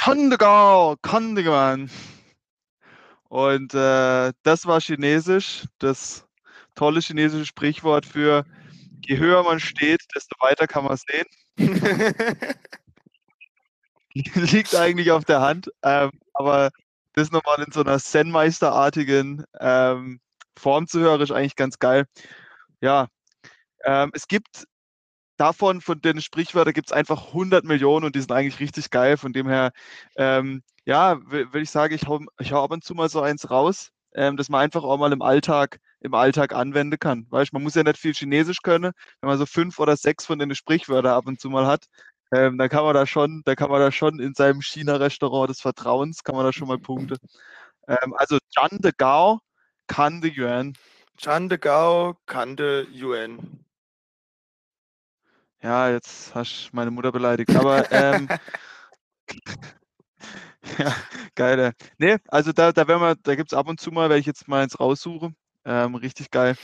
Kandegao, Kandegeman. Und äh, das war Chinesisch, das tolle chinesische Sprichwort für je höher man steht, desto weiter kann man sehen. Liegt eigentlich auf der Hand, ähm, aber das nochmal in so einer Zen-Meisterartigen ähm, Form zu hören, ist eigentlich ganz geil. Ja, ähm, es gibt davon, von den Sprichwörtern gibt es einfach 100 Millionen und die sind eigentlich richtig geil. Von dem her, ähm, ja, würde ich sagen, ich hau, ich hau ab und zu mal so eins raus, ähm, dass man einfach auch mal im Alltag, im Alltag anwenden kann. Weißt man muss ja nicht viel Chinesisch können. Wenn man so fünf oder sechs von den Sprichwörtern ab und zu mal hat, ähm, dann kann man da schon, da kann man da schon in seinem China-Restaurant des Vertrauens, kann man da schon mal Punkte. Ähm, also Zhan de Gao, Kan de Yuan. Chan de Gao, Kan de Yuan. Ja, jetzt hast du meine Mutter beleidigt. Aber ähm, ja, geil. Nee, also da, da werden wir, da gibt es ab und zu mal, wenn ich jetzt mal eins raussuche. Ähm, richtig geil.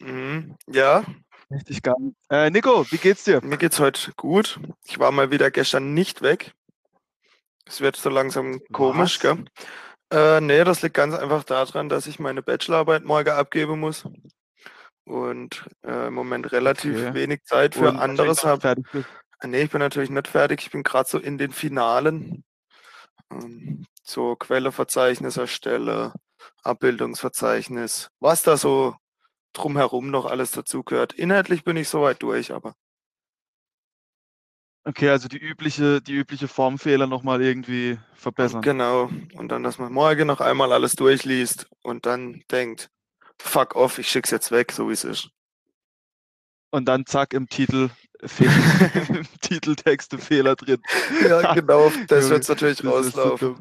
Mhm. Ja, Richtig geil. Äh, Nico, wie geht's dir? mir geht's heute gut. Ich war mal wieder gestern nicht weg. Es wird so langsam komisch, Was? gell? Äh, nee, das liegt ganz einfach daran, dass ich meine Bachelorarbeit morgen abgeben muss und äh, im Moment relativ Okay. wenig Zeit für Und anderes habe. Nee, ich bin natürlich nicht fertig. Ich bin gerade so in den Finalen. Ähm, so Quelleverzeichnis erstelle, Abbildungsverzeichnis, was da so drumherum noch alles dazugehört. Inhaltlich bin ich soweit durch, aber Okay, also die übliche, die übliche Formfehler nochmal irgendwie verbessern. genau. Und dann, dass man morgen noch einmal alles durchliest und dann denkt, fuck off, ich schick's jetzt weg, so wie es ist. Und dann zack im Titel im Titeltext ein Fehler drin. Ja, genau, das wird's natürlich das ist so rauslaufen.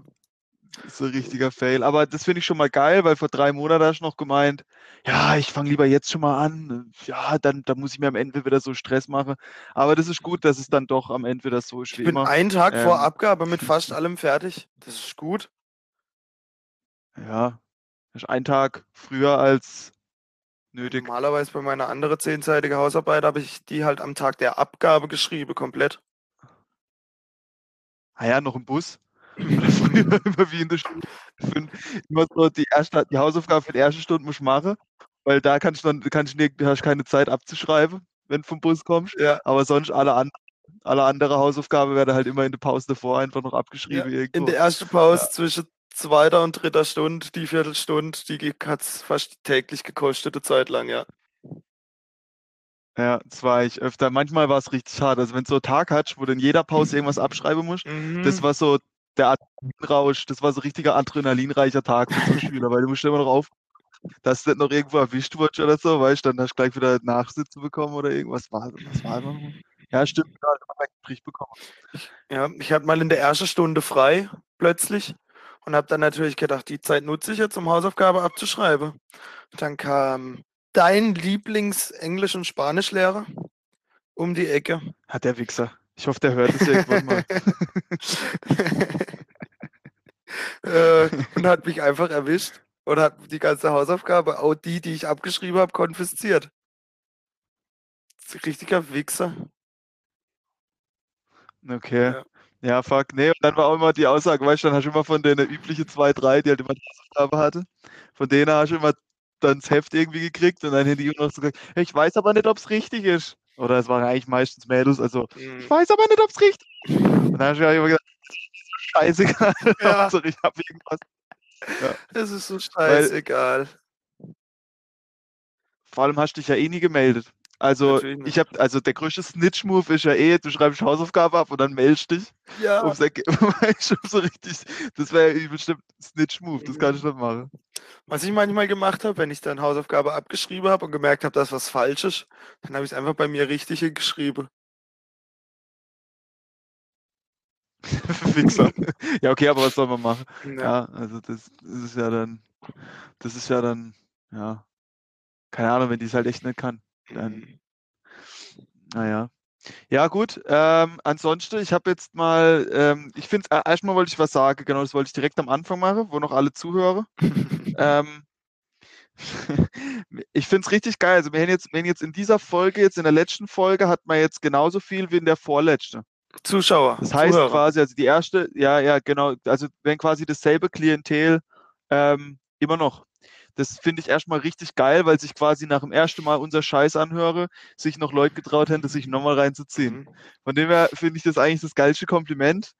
ist so ein richtiger Fail. Aber das finde ich schon mal geil, weil vor drei Monaten hast du noch gemeint, ja, ich fange lieber jetzt schon mal an. Ja, dann, dann muss ich mir am Ende wieder so Stress machen. Aber das ist gut, dass es dann doch am Ende wieder so ist Ich wie bin immer. einen Tag vor Ähm, Abgabe mit fast allem fertig. Das ist gut. Ja, das ist ein Tag früher als nötig. Normalerweise bei meiner anderen zehnseitige Hausarbeit habe ich die halt am Tag der Abgabe geschrieben, komplett. Ah ja, noch im Bus. Oder früher immer wie in der. Fün- Immer so die, erste, die Hausaufgabe für die erste Stunde musst du machen, weil da kannst du dann kannst du hast keine Zeit abzuschreiben, wenn du vom Bus kommst. Ja. Aber sonst alle, an, alle andere Hausaufgabe werden halt immer in der Pause davor einfach noch abgeschrieben. In irgendwo. der ersten Pause Ja. zwischen zweiter und dritter Stunde, die Viertelstunde, die hat es fast täglich gekostet, eine Zeit lang, ja. Ja, das war ich öfter. Manchmal war es richtig hart. Also wenn du so einen Tag hattest, wo du in jeder Pause irgendwas abschreiben musst, das Mhm. war so der Adrenalinrausch, das war so ein richtiger adrenalinreicher Tag für so Schüler, weil du musst immer noch auf, dass du nicht noch irgendwo erwischt wurdest oder so, weißt du, dann hast du gleich wieder Nachsitzen bekommen oder irgendwas. War, was war das nochmal? Ja, stimmt, da einen Strich bekommen. Ja, ich hatte mal in der ersten Stunde frei, plötzlich, und habe dann natürlich gedacht, die Zeit nutze ich jetzt, um Hausaufgabe abzuschreiben. Dann kam dein Lieblings-Englisch- und Spanischlehrer um die Ecke. Hat der Wichser. Ich hoffe, der hört es irgendwann mal. äh, und hat mich einfach erwischt und hat die ganze Hausaufgabe, auch die, die ich abgeschrieben habe, konfisziert. Richtiger Wichser. Okay. Ja. Ja, fuck. Nee, und dann war auch immer die Aussage, weißt du, dann hast du immer von den üblichen zwei, drei, die halt immer die Hausaufgabe hatte, von denen hast du immer dann das Heft irgendwie gekriegt und dann hätte ich immer noch so gesagt, "Ja, ich weiß aber nicht, ob es richtig ist. Oder es waren eigentlich meistens Mädels, also Mhm. ich weiß aber nicht, ob es richtig ist. Und dann hast du ja immer gesagt, scheißegal, Ja. Hauptsache ich habe irgendwas. Es ist so scheißegal. Vor allem hast du dich ja eh nie gemeldet. Also ich habe, also der größte Snitch-Move ist ja eh, du schreibst Hausaufgabe ab und dann meldest dich. Ja, du, so richtig, das wäre ja bestimmt Snitch-Move, das kann ich nicht machen. was ich manchmal gemacht habe, wenn ich dann Hausaufgabe abgeschrieben habe und gemerkt habe, dass was falsch ist, dann habe ich es einfach bei mir richtig hingeschrieben. Wichser. ja, okay, aber was soll man machen? Ja. Ja, also das, das ist ja dann, das ist ja dann, ja, keine Ahnung, wenn die es halt echt nicht kann. Dann, naja. Ja, gut. Ähm, ansonsten, ich habe jetzt mal, ähm, ich finde, äh, erstmal wollte ich was sagen, genau, das wollte ich direkt am Anfang machen, wo noch alle zuhören. Ähm, ich finde es richtig geil. Also, wir haben jetzt, wir haben jetzt in dieser Folge, jetzt in der letzten Folge, hat man jetzt genauso viel wie in der vorletzten. Zuschauer. Das heißt Zuhörer. quasi, also die erste, ja, ja, genau, also wenn quasi dasselbe Klientel ähm, immer noch. Das finde ich erstmal richtig geil, weil sich quasi nach dem ersten Mal unser Scheiß anhöre, sich noch Leute getraut hätten, sich nochmal reinzuziehen. Mhm. Von dem her finde ich das eigentlich das geilste Kompliment.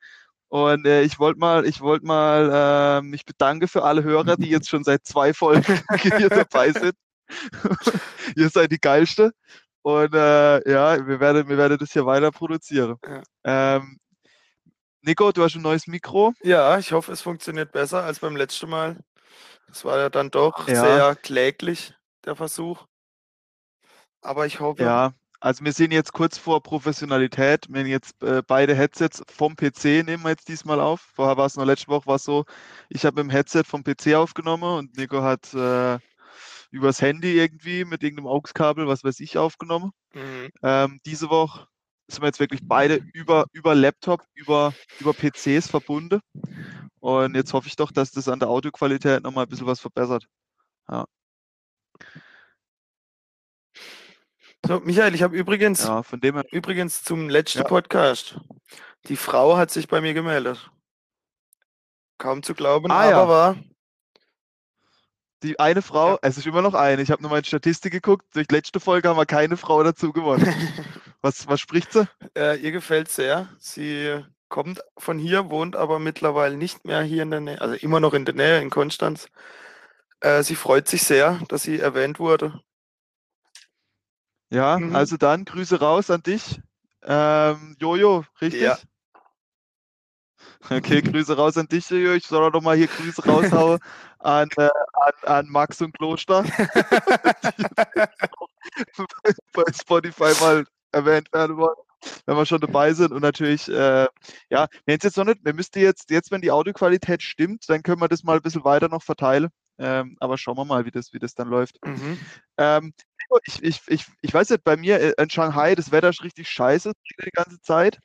Und äh, ich wollte mal, ich wollte mal äh, mich bedanken für alle Hörer, die jetzt schon seit zwei Folgen hier dabei sind. Ihr seid die geilste. Und äh, ja, wir werden, wir werden das hier weiter produzieren. Ja. Ähm, Nico, du hast ein neues Mikro. Ja, ich hoffe, es funktioniert besser als beim letzten Mal. Das war ja dann doch Ja. sehr kläglich, der Versuch. Aber ich hoffe, Ja, also wir sind jetzt kurz vor Professionalität. Wir haben jetzt äh, beide Headsets vom PC nehmen wir jetzt diesmal auf. Vorher war es noch letzte Woche war es so, ich habe mit dem Headset vom PC aufgenommen und Nico hat äh, übers Handy irgendwie mit irgendeinem AUX-Kabel, was weiß ich, aufgenommen. Mhm. Ähm, diese Woche sind wir jetzt wirklich beide über, über Laptop, über, über PCs verbunden. Und jetzt hoffe ich doch, dass das an der Audioqualität nochmal ein bisschen was verbessert. So, Michael, ich habe übrigens, Ja, von dem her. übrigens zum letzten Ja. Podcast. Die Frau hat sich bei mir gemeldet. Kaum zu glauben, Ah, aber ja. war. Die eine Frau, Ja. es ist immer noch eine. Ich habe nur in Statistik geguckt. Durch letzte Folge haben wir keine Frau dazu gewonnen. Was, was spricht sie? Äh, ihr gefällt sehr. Sie kommt von hier, wohnt aber mittlerweile nicht mehr hier in der Nähe, also immer noch in der Nähe in Konstanz. Äh, sie freut sich sehr, dass sie erwähnt wurde. Ja, Mhm. also dann Grüße raus an dich. Ähm, Jojo, richtig? Ja. Okay, Grüße raus an dich, Jojo. Ich soll doch mal hier Grüße raushauen an, äh, an, an Max und Kloster, bei Spotify mal erwähnt werden wollen, wenn wir schon dabei sind. Und natürlich, äh, ja, wir jetzt noch nicht, wir müssten jetzt, jetzt, wenn die Audioqualität stimmt, dann können wir das mal ein bisschen weiter noch verteilen. Ähm, aber schauen wir mal, wie das, wie das dann läuft. mhm. Ähm, ich, ich, ich, ich weiß nicht, bei mir äh, in Shanghai, das Wetter ist richtig scheiße die ganze Zeit.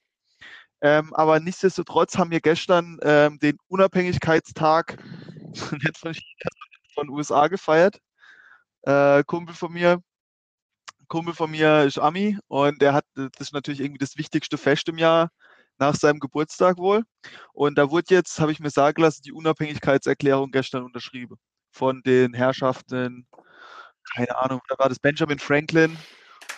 Ähm, aber nichtsdestotrotz haben wir gestern ähm, den Unabhängigkeitstag von, von USA gefeiert. Äh, Kumpel von mir, Kumpel von mir ist Ami und der hat, das ist natürlich irgendwie das wichtigste Fest im Jahr nach seinem Geburtstag wohl. Und da wurde jetzt, habe ich mir sagen lassen, die Unabhängigkeitserklärung gestern unterschrieben von den Herrschaften, keine Ahnung, da war das Benjamin Franklin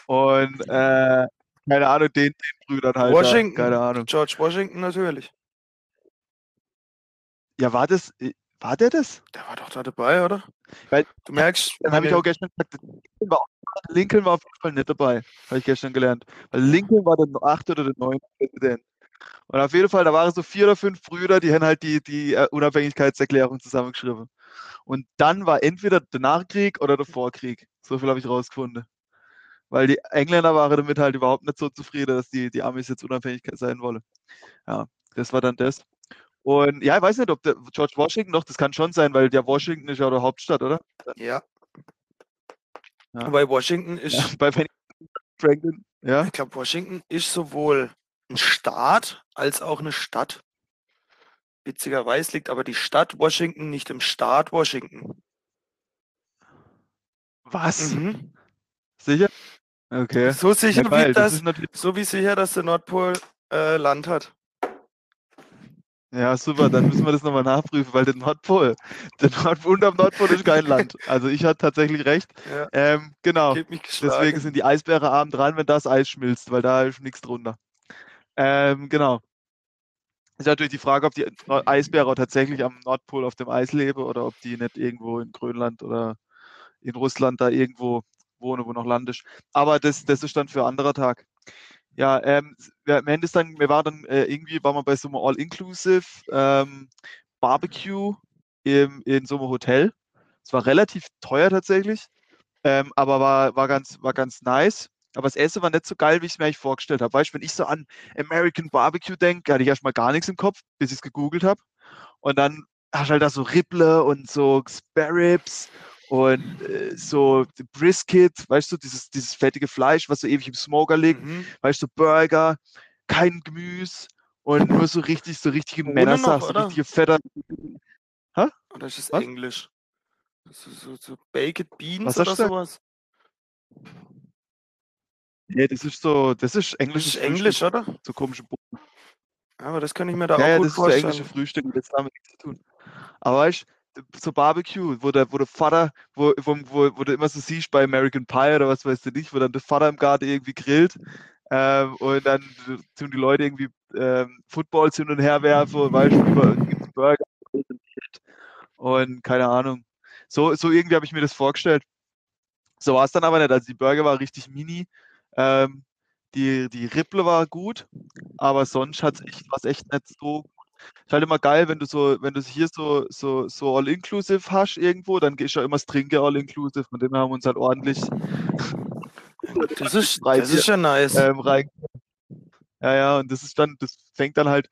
und äh, keine Ahnung, den, den Brüdern halt. da, Washington. keine Ahnung. George Washington natürlich. Ja, war das, äh, war der das? Der war doch da dabei, oder? Weil- du merkst, Dann habe ich auch gestern gesagt, Lincoln war, auch- Lincoln war auf jeden Fall nicht dabei, habe ich gestern gelernt. Weil Lincoln war der achte oder der neunte Präsident. Und auf jeden Fall, da waren so vier oder fünf Brüder, die haben halt die, die äh, Unabhängigkeitserklärung zusammengeschrieben. Und dann war entweder der Nachkrieg oder der Vorkrieg. So viel habe ich rausgefunden. Weil die Engländer waren damit halt überhaupt nicht so zufrieden, dass die, die Amis jetzt Unabhängigkeit sein wollen. Ja, das war dann das. Und ja, ich weiß nicht, ob der George Washington noch, das kann schon sein, weil der Washington ist ja der Hauptstadt, oder? ja. Ja. Washington ist, Ja, bei Franklin, ja. ich glaube, Washington ist sowohl ein Staat als auch eine Stadt. Witzigerweise liegt aber die Stadt Washington nicht im Staat Washington. Was? Mhm. Sicher? Okay. So sicher, Ja, wie das, natürlich, so wie sicher, dass der Nordpol äh, Land hat. Ja, super, dann müssen wir das nochmal nachprüfen, weil der Nordpol, der Nordpol und am Nordpol ist kein Land. Also ich hatte tatsächlich recht. Ja, Ähm, genau. Deswegen sind die Eisbären arm dran, wenn das Eis schmilzt, weil da ist nichts drunter. Ähm, genau. Ist natürlich die Frage, ob die Eisbären tatsächlich am Nordpol auf dem Eis leben oder ob die nicht irgendwo in Grönland oder in Russland da irgendwo wohnen, wo noch Land ist. Aber das, das ist dann für ein anderer Tag. Ja, ähm, am Ende ist dann, wir waren dann äh, irgendwie, waren wir bei so einem All-Inclusive ähm, Barbecue im, in so einem Hotel. Es war relativ teuer tatsächlich, ähm, aber war, war, ganz, war ganz nice. Aber das Essen war nicht so geil, wie ich es mir eigentlich vorgestellt habe. Weißt du, wenn ich so an American Barbecue denke, hatte ich erstmal gar nichts im Kopf, bis ich es gegoogelt habe. Und dann hast du halt da so Ribble und so Spare Ribs und äh, so Brisket, weißt du, dieses, dieses fettige Fleisch, was so ewig im Smoker liegt, Mhm. weißt du, Burger, kein Gemüse und nur so richtig, so richtige Männersaft, so richtige fetter. Oder ist es Was? Englisch? So, so, so Baked Beans Was oder sowas? Nee, das ist so, das ist Das englisches ist Englisch, Frühstück. oder? So komische Bohnen. Aber das kann ich mir da Ja, auch ja, gut das ist so englische vorstellen. Frühstück das hat damit nichts zu tun. Aber weißt du, so Barbecue, wo der, wo der Vater, wo, wo, wo, wo du immer so siehst bei American Pie oder was weißt du nicht, wo dann der Vater im Garten irgendwie grillt ähm, und dann tun die Leute irgendwie ähm, Footballs hin und her werfen und weißt du, über- Burger und keine Ahnung. So, so irgendwie habe ich mir das vorgestellt. So war es dann aber nicht. Also die Burger war richtig mini. Ähm, die, die Ripple war gut, aber sonst hat's echt, war's echt nicht so. Ist halt immer geil, wenn du so, wenn du hier so, so, so all-inclusive hast irgendwo, dann gehst du ja immer das Trinken all-inclusive. Von dem her haben wir uns halt ordentlich Das ist, das ist ja nice. ähm, rein. Ja, ja, und das ist dann, das fängt dann halt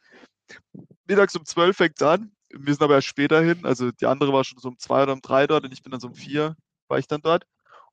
mittags um 12 fängt an. Wir sind aber erst später hin. Also die andere war schon so um zwei oder um drei dort und ich bin dann so um vier, war ich dann dort.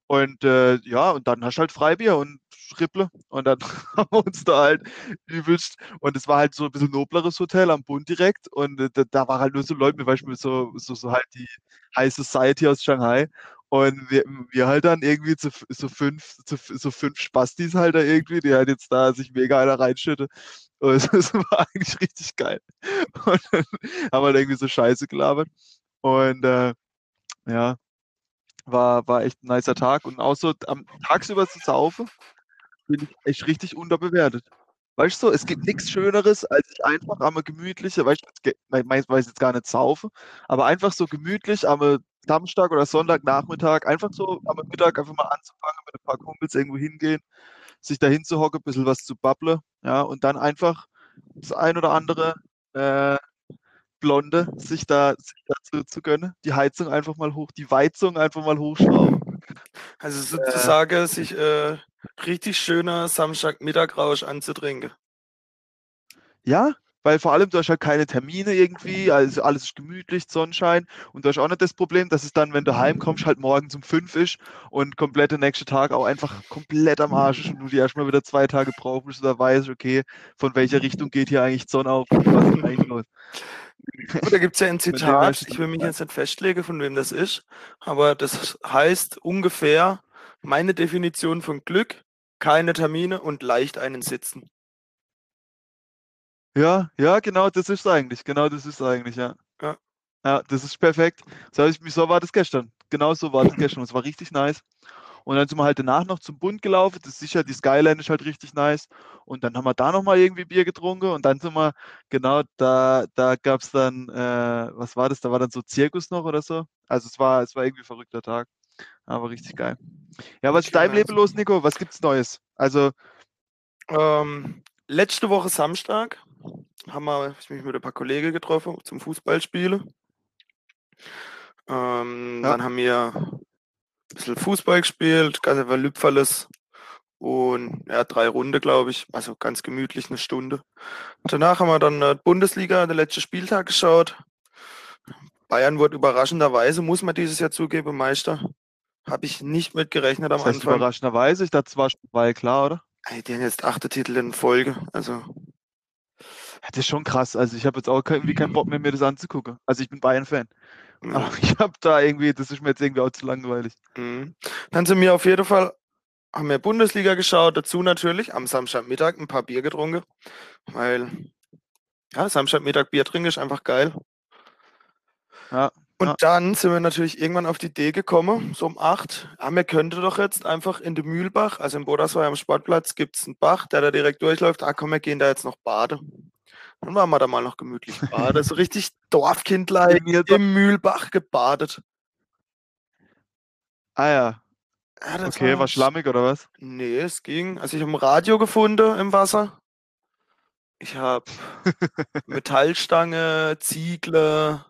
Und äh, ja, und dann hast du halt Freibier und Ripple. Und dann haben wir uns da halt übelst. Und es war halt so ein bisschen nobleres Hotel am Bund direkt. Und äh, da, da waren halt nur so Leute, wie Beispiel so, so, so halt die High Society aus Shanghai. Und wir, wir halt dann irgendwie zu, so fünf, zu, so fünf Spastis halt da irgendwie, die halt jetzt da sich mega einer reinschütte. Und es war eigentlich richtig geil. Und dann haben halt irgendwie so Scheiße gelabert. Und äh, ja, war, war echt ein nicer Tag. Und auch so am tagsüber zu saufen, bin ich echt richtig unterbewertet. Weißt du, es gibt nichts Schöneres, als sich einfach am gemütliche, weißt du, weiß jetzt gar nicht saufen, aber einfach so gemütlich am Samstag oder Sonntagnachmittag, einfach so am Mittag einfach mal anzufangen, mit ein paar Kumpels irgendwo hingehen, sich da hinzuhocken, ein bisschen was zu babbeln, ja, und dann einfach das ein oder andere äh, Blonde sich da, sich da zu gönnen, die Heizung einfach mal hoch, die Weizung einfach mal hochschrauben. Also sozusagen sich äh, richtig schöner Samstagmittagrausch anzutrinken. Ja, weil vor allem du hast halt keine Termine irgendwie, also alles ist gemütlich, Sonnenschein und du hast auch nicht das Problem, dass es dann, wenn du heimkommst, halt morgens um fünf ist und komplett der nächste Tag auch einfach komplett am Arsch ist und du dir erstmal wieder zwei Tage brauchst, bis du da weißt, okay, von welcher Richtung geht hier eigentlich die Sonne auf und was ist eigentlich los. Gut, da gibt es ja ein Zitat, ich will mich jetzt nicht festlegen, von wem das ist, aber das heißt ungefähr meine Definition von Glück, keine Termine und leicht einen sitzen. Ja, ja, genau, das ist eigentlich, genau das ist eigentlich, ja. Ja. Ja, das ist perfekt. So, ich, so war das gestern. Genau so war das gestern. Es war richtig nice. Und dann sind wir halt danach noch zum Bund gelaufen. Das ist sicher, die Skyline ist halt richtig nice. Und dann haben wir da nochmal irgendwie Bier getrunken. Und dann sind wir, genau, da, da gab es dann, äh, was war das? Da war dann so Zirkus noch oder so. Also es war, es war irgendwie ein verrückter Tag. Aber richtig geil. Ja, was ist Okay, deinem nice. Leben los, Nico? Was gibt's Neues? Also, Ähm, letzte Woche Samstag haben wir, hab ich mich mit ein paar Kollegen getroffen zum Fußballspielen. Ähm, Ja. Dann haben wir ein bisschen Fußball gespielt, ganz einfach Lüpferles und ja, drei Runde, glaube ich. Also ganz gemütlich eine Stunde. Danach haben wir dann äh, Bundesliga, der letzte Spieltag geschaut. Bayern wurde überraschenderweise, muss man dieses Jahr zugeben, Meister. Habe ich nicht mit gerechnet am das heißt Anfang. überraschenderweise, ich dachte, es war, schon- war klar, oder? Ey, Die haben jetzt achte Titel in Folge. Also das ist schon krass. Also ich habe jetzt auch irgendwie keinen Bock mehr, mir das anzugucken. Also ich bin Bayern-Fan. ja. Aber ich habe da irgendwie, das ist mir jetzt irgendwie auch zu langweilig. Mhm. Dann sind wir auf jeden Fall, haben wir Bundesliga geschaut, dazu natürlich am Samstagmittag ein paar Bier getrunken, weil ja, Samstagmittag Bier trinken ist einfach geil. Ja, Und ja. dann sind wir natürlich irgendwann auf die Idee gekommen, so um acht, ja, wir könnten doch jetzt einfach in den Mühlbach, also im Bodersweier am Sportplatz gibt es einen Bach, der da direkt durchläuft, ah komm, wir gehen da jetzt noch baden. Dann waren wir da mal noch gemütlich baden, so richtig Dorfkindlei im Mühlbach gebadet. Ah ja, Ja, okay, war schlammig oder was? Nee, es ging. Also ich habe ein Radio gefunden im Wasser. Ich habe Metallstange, Ziegle.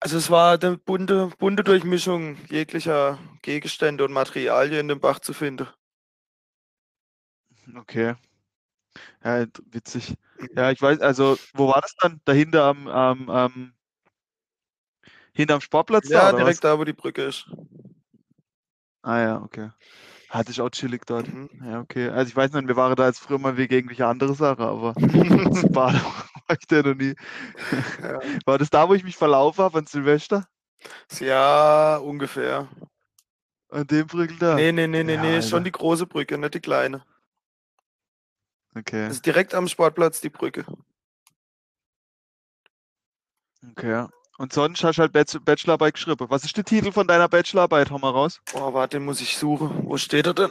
Also es war eine bunte, bunte Durchmischung jeglicher Gegenstände und Materialien in dem Bach zu finden. Okay. Ja, witzig. Ja, ich weiß, also, wo war das dann? Dahinter am, am, am hinterm Sportplatz da, Ja, oder direkt was? da, wo die Brücke ist. Ah ja, okay. Hatte ich auch chillig dort. Mhm. Ja, okay. Also ich weiß nicht, wir waren da jetzt früher mal wegen irgendwelche andere Sache, aber das war, war ich da noch nie. Ja. War das da, wo ich mich verlaufen habe an Silvester? Ja, ungefähr. An dem Brückel da? Nee, nee, nee, nee, Ja, nee, schon die große Brücke, nicht die kleine. Okay, Das ist direkt am Sportplatz die Brücke. okay. Und sonst hast du halt Bach- Bachelorarbeit geschrieben. Was ist der Titel von deiner Bachelorarbeit? Hau mal raus. Oh, warte, den muss ich suchen. Wo steht er denn?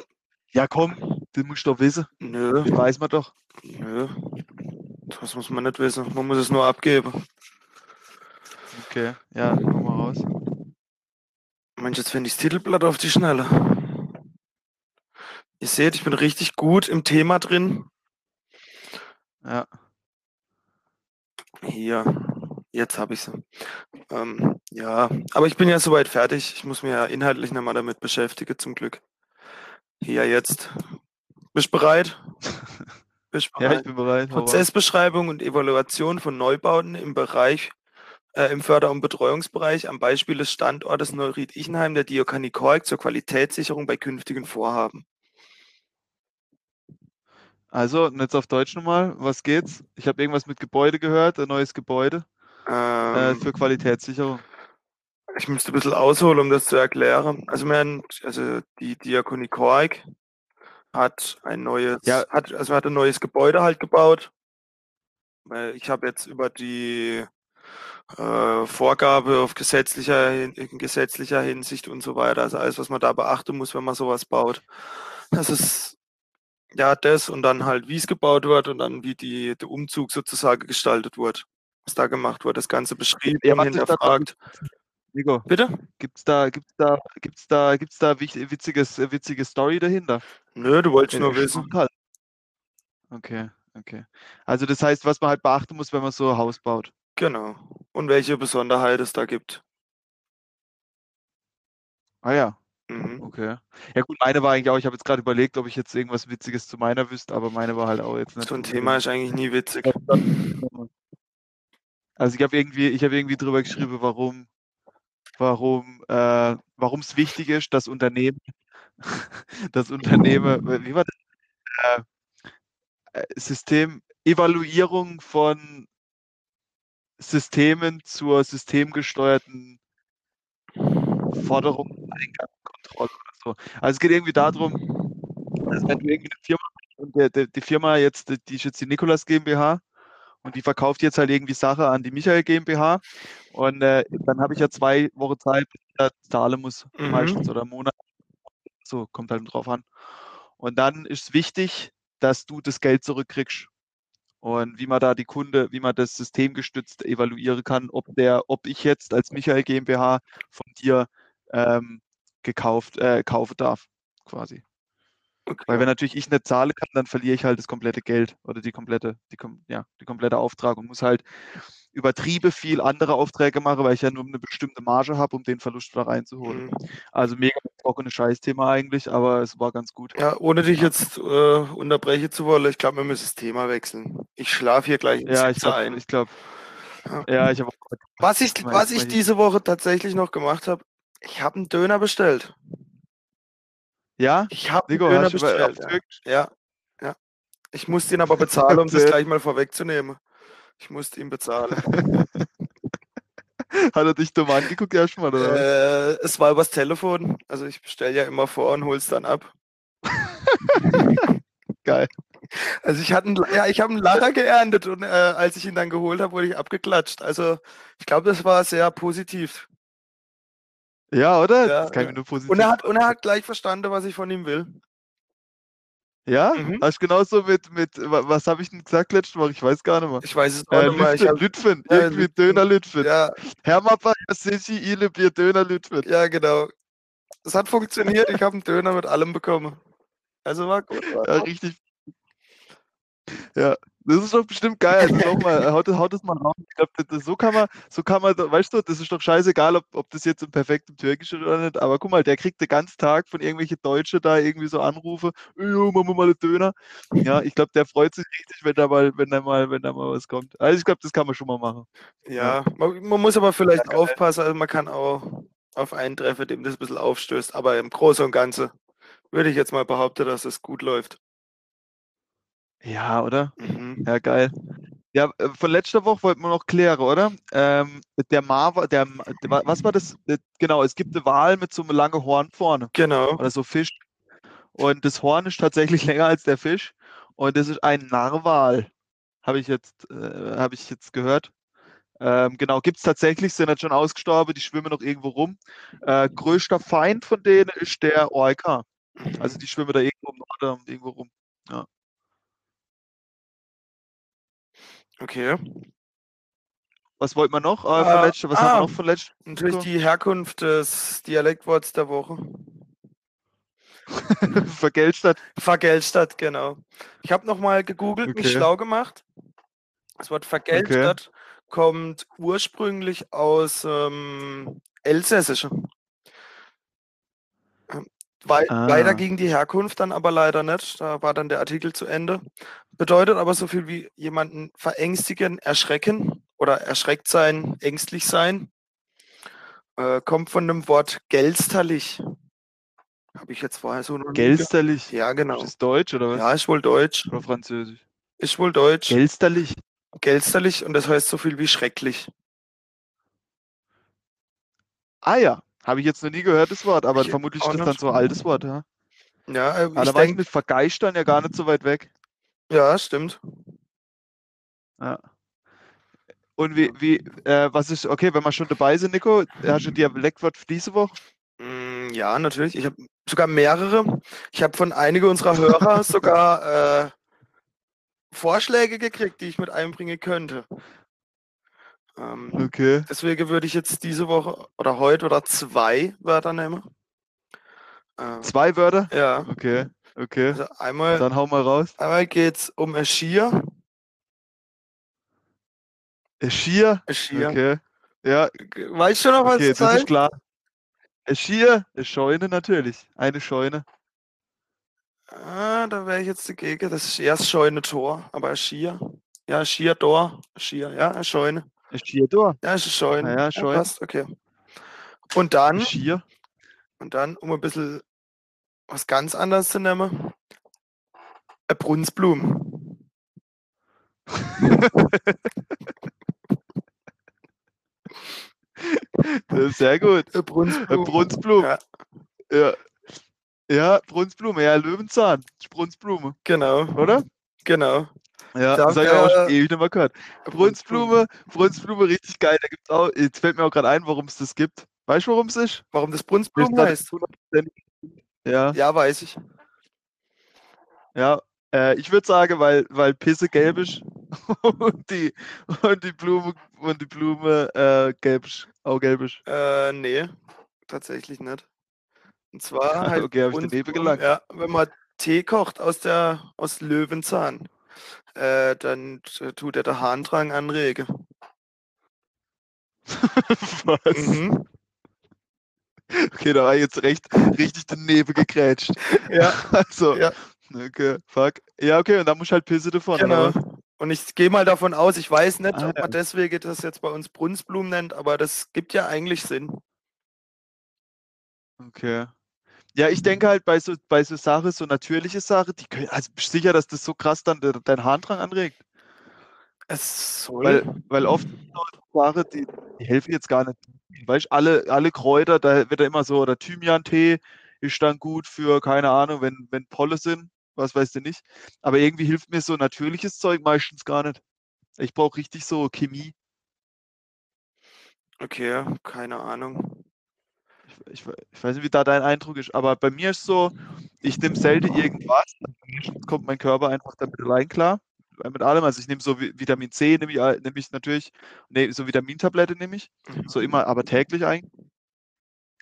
Ja, komm, den musst du doch wissen. Nö, Den weiß man doch. nö. Das muss man nicht wissen. Man muss es nur abgeben. Okay, ja, hau mal raus. Mensch, jetzt finde ich das Titelblatt auf die Schnelle. Ihr seht, ich bin richtig gut im Thema drin. Ja, Hier, jetzt habe ich sie. Ähm, ja, aber ich bin ja soweit fertig. Ich muss mich ja inhaltlich nochmal damit beschäftigen, zum Glück. Hier jetzt. Bist du bereit? Bist du ja, bereit? ich bin bereit. Prozessbeschreibung und Evaluation von Neubauten im Bereich, äh, im Förder- und Betreuungsbereich am Beispiel des Standortes Neuried-Ichenheim der Diakonie Kork zur Qualitätssicherung bei künftigen Vorhaben. Also, und jetzt auf Deutsch nochmal. Was geht's? Ich habe irgendwas mit Gebäude gehört, ein neues Gebäude äh, Ähm, für Qualitätssicherung. ich müsste ein bisschen ausholen, um das zu erklären. Also, wir haben, also die Diakonie Kork hat ein neues, Ja. hat, also hat ein neues Gebäude halt gebaut. Weil ich habe jetzt über die äh, Vorgabe auf gesetzlicher, in gesetzlicher Hinsicht und so weiter, also alles, was man da beachten muss, wenn man sowas baut. Das ist ja das und dann halt, wie es gebaut wird und dann wie die, der Umzug sozusagen gestaltet wird, was da gemacht wird, das Ganze beschrieben Ja, hinterfragt. Nico, Bitte? gibt's da, gibt's da, gibt's da, gibt's da witziges, witzige Story dahinter? Nö, du wolltest Äh, nur wissen. Okay, okay. Also das heißt, was man halt beachten muss, wenn man so ein Haus baut. Genau. Und welche Besonderheit es da gibt. Ah ja. Okay. Ja gut, meine war eigentlich auch, ich habe jetzt gerade überlegt, ob ich jetzt irgendwas Witziges zu meiner wüsste, aber meine war halt auch jetzt nicht So ein Thema ist eigentlich nie witzig. Also ich habe irgendwie, ich habe irgendwie drüber geschrieben, warum, warum, äh, warum es wichtig ist, dass Unternehmen, das Unternehmen, wie war das? Äh, äh, System, Evaluierung von Systemen zur systemgesteuerten Forderung, Eingangskontrolle oder so. Also es geht irgendwie darum, dass wenn du irgendwie eine Firma und der, der, die Firma jetzt, die ist jetzt die Nikolas GmbH und die verkauft jetzt halt irgendwie Sache an die Michael GmbH und äh, dann habe ich ja zwei Wochen Zeit, bis ich da zahlen muss, Mhm. meistens oder einen Monat. So, kommt halt drauf an. Und dann ist es wichtig, dass du das Geld zurückkriegst. Und wie man da die Kunde, wie man das systemgestützt evaluieren kann, ob der, ob ich jetzt als Michael GmbH von dir ähm, gekauft, äh, kaufen darf, quasi. Weil Okay. wenn natürlich ich nicht zahlen kann, dann verliere ich halt das komplette Geld oder die komplette, die, ja, die komplette Auftrag und muss halt übertrieben viel andere Aufträge machen, weil ich ja nur eine bestimmte Marge habe, um den Verlust wieder reinzuholen. Mhm. Also mega trockenes Scheißthema eigentlich, aber es war ganz gut. Ja, ohne dich jetzt äh, unterbrechen zu wollen, ich glaube, wir müssen das Thema wechseln. Ich schlafe hier gleich Ja, ich glaube, ein. ich glaube, Ja. ja, ich habe Was ich, was ich diese Woche tatsächlich noch gemacht habe, ich habe einen Döner bestellt. Ja, Ich habe einen Döner bestellt. Ja. Ja. Ich musste ihn aber bezahlen, um das gleich mal vorwegzunehmen. Ich musste ihn bezahlen. Hat er dich dumm angeguckt erstmal, oder? äh, es war übers Telefon. Also ich bestelle ja immer vor und hol's dann ab. Geil. Also ich hatte einen, ja, ich habe einen Lacher geerntet und äh, als ich ihn dann geholt habe, wurde ich abgeklatscht. Also ich glaube, das war sehr positiv. Ja, oder? Ja, das kann ich mir nur positiv. Und er hat, und er hat gleich verstanden, was ich von ihm will. ja? Mhm. Hast du genauso mit, mit wa- was habe ich denn gesagt letzte Woche? Ich weiß gar nicht mehr. Ich weiß es auch Äh, nicht mehr. Lütfen, hab, Lütfen, Ja, irgendwie Lütfen. Döner Lütfen. ja, Herr Mappa, Sichi, Ile, Bier, Döner Lütfen. ja, genau. Es hat funktioniert. Ich habe einen Döner mit allem bekommen. Also war gut. War Ja, richtig. Ja, das ist doch bestimmt geil. Also mal, haut, das- haut das mal raus. Ich glaube, so kann man, so kann man, weißt du, das ist doch scheißegal, ob, ob das jetzt im perfekten Türkisch ist oder nicht. Aber guck mal, der kriegt den ganzen Tag von irgendwelchen Deutschen da irgendwie so Anrufe, jo, machen wir mal einen Döner. Ja, ich glaube, der freut sich richtig, wenn da mal, wenn da mal, wenn da mal was kommt. Also ich glaube, das kann man schon mal machen. Ja, man, man muss aber vielleicht aufpassen. Also man kann auch auf einen treffen, dem das ein bisschen aufstößt. Aber im Großen und Ganzen würde ich jetzt mal behaupten, dass es gut läuft. Ja, oder? Mhm. Ja, geil. Ja, äh, von letzter Woche wollten wir noch klären, oder? Ähm, der Marva, der, was war das? Äh, genau, es gibt eine Wal mit so einem langen Horn vorne. Genau. Oder so Fisch. Und das Horn ist tatsächlich länger als der Fisch. Und das ist ein Narwal. Habe ich jetzt, äh, habe ich jetzt gehört. Ähm, genau, gibt es tatsächlich, sind jetzt schon ausgestorben, die schwimmen noch irgendwo rum. Äh, größter Feind von denen ist der Orca. Also die schwimmen da irgendwo im Norden irgendwo rum. Ja. Okay. Was wollten wir noch äh, von Äh, letzter? Was ah, haben wir noch von letzter? Natürlich die Herkunft des Dialektworts der Woche. Vergeltstadt. Vergeltstadt, genau. Ich habe nochmal gegoogelt, mich Okay. schlau gemacht. Das Wort Vergeltstadt kommt ursprünglich aus ähm, Elsässische. Ähm, Wei Ah. Weiter ging die Herkunft dann aber leider nicht. Da war dann der Artikel zu Ende. Bedeutet aber so viel wie jemanden verängstigen, erschrecken oder erschreckt sein, ängstlich sein. Äh, kommt von dem Wort gelsterlich. Habe ich jetzt vorher so noch Gelsterlich. Ja, genau. Ist das Deutsch oder was? Ja, ist wohl Deutsch. Oder Französisch? Ist wohl Deutsch. Gelsterlich. Gelsterlich und das heißt so viel wie schrecklich. Ah ja, habe ich jetzt noch nie gehört, das Wort, aber Ich vermutlich ist das dann so ein altes Wort, ja. Ja, äh, Aber ich da war ich mit Vergeistern ja gar nicht so weit weg. Ja, stimmt. Ja. Und wie, wie, äh, was ist, okay, wenn wir schon dabei sind, Nico, hast du ein Dialektwort für diese Woche? Mm, Ja, natürlich. Ich habe sogar mehrere. Ich habe von einigen unserer Hörer sogar äh, Vorschläge gekriegt, die ich mit einbringen könnte. Ähm, Okay. deswegen würde ich jetzt diese Woche oder heute oder zwei Wörter nehmen. Ähm, Zwei Wörter? ja, Okay, okay. also einmal, Dann hau mal raus. einmal geht es um Schier? Ein Schier. Okay. Ja, Weißt du noch, was okay, das ist klar. Schier, äh, Scheune natürlich. Eine Scheune. Ah, da wäre ich jetzt dagegen. Das ist erst Scheune Tor, aber ein Schier. Ja, Schier Tor. Schier, ja, eine Scheune. Schier da. Ja, ist eine Scheune. Ja, ja, Scheune. passt, okay. Und dann, Schier. und dann, um ein bisschen was ganz anderes zu nehmen, eine Brunsblum. Das ist sehr gut. Eine Äh, Brunsblum. Brunsblume. Ja, Ja. Ja, Brunsblume. Ja, Löwenzahn. Brunsblume, genau, oder? genau. Ja, Da das habe ich auch schon ewig nicht mehr gehört. Eine Brunsblume, Brunsblume, richtig geil. Da gibt's auch, jetzt fällt mir auch gerade ein, warum es das gibt. Weißt du, warum es ist? Warum das Willst Brunsblum du heißt? Ja, Ja, weiß ich. ja. Äh, ich würde sagen, weil, weil Pisse gelb ist und die, und die Blume, und die Blume äh, gelb ist, auch gelb ist. Äh, nee, tatsächlich nicht. Und zwar heißt Okay, gelangt. ja, wenn man Tee kocht aus der aus Löwenzahn, äh, dann tut er den Harndrang anregen. Was? Mhm. Okay, da war ich jetzt recht, richtig daneben gegrätscht. Ja, Also, ja, okay, fuck. Ja, okay, und dann muss halt Pisse davon, genau. oder? Und ich gehe mal davon aus, ich weiß nicht, Ah, ob ja. man deswegen das jetzt bei uns Brunsblumen nennt, aber das gibt ja eigentlich Sinn. Okay. Ja, ich denke halt bei so, bei so Sachen, so natürliche Sachen, die können, also sicher, dass das so krass dann de, deinen Harndrang anregt? Es soll. Weil, weil oft Sachen, die, die helfen jetzt gar nicht. Weißt du, alle, alle Kräuter, da wird ja immer so, oder Thymian-Tee ist dann gut für, keine Ahnung, wenn, wenn Polle sind, was weißt du nicht. Aber irgendwie hilft mir so natürliches Zeug meistens gar nicht. Ich brauche richtig so Chemie. Okay, keine Ahnung. Ich, we- ich weiß nicht, wie da dein Eindruck ist, aber bei mir ist so, ich nehme selten irgendwas, dann kommt mein Körper einfach damit allein klar. Äh, Mit allem. Also ich nehme so Vi- Vitamin C, nehme ich, all- nehme ich natürlich, nee, so Vitamintablette nehme ich, so immer, aber täglich eigentlich.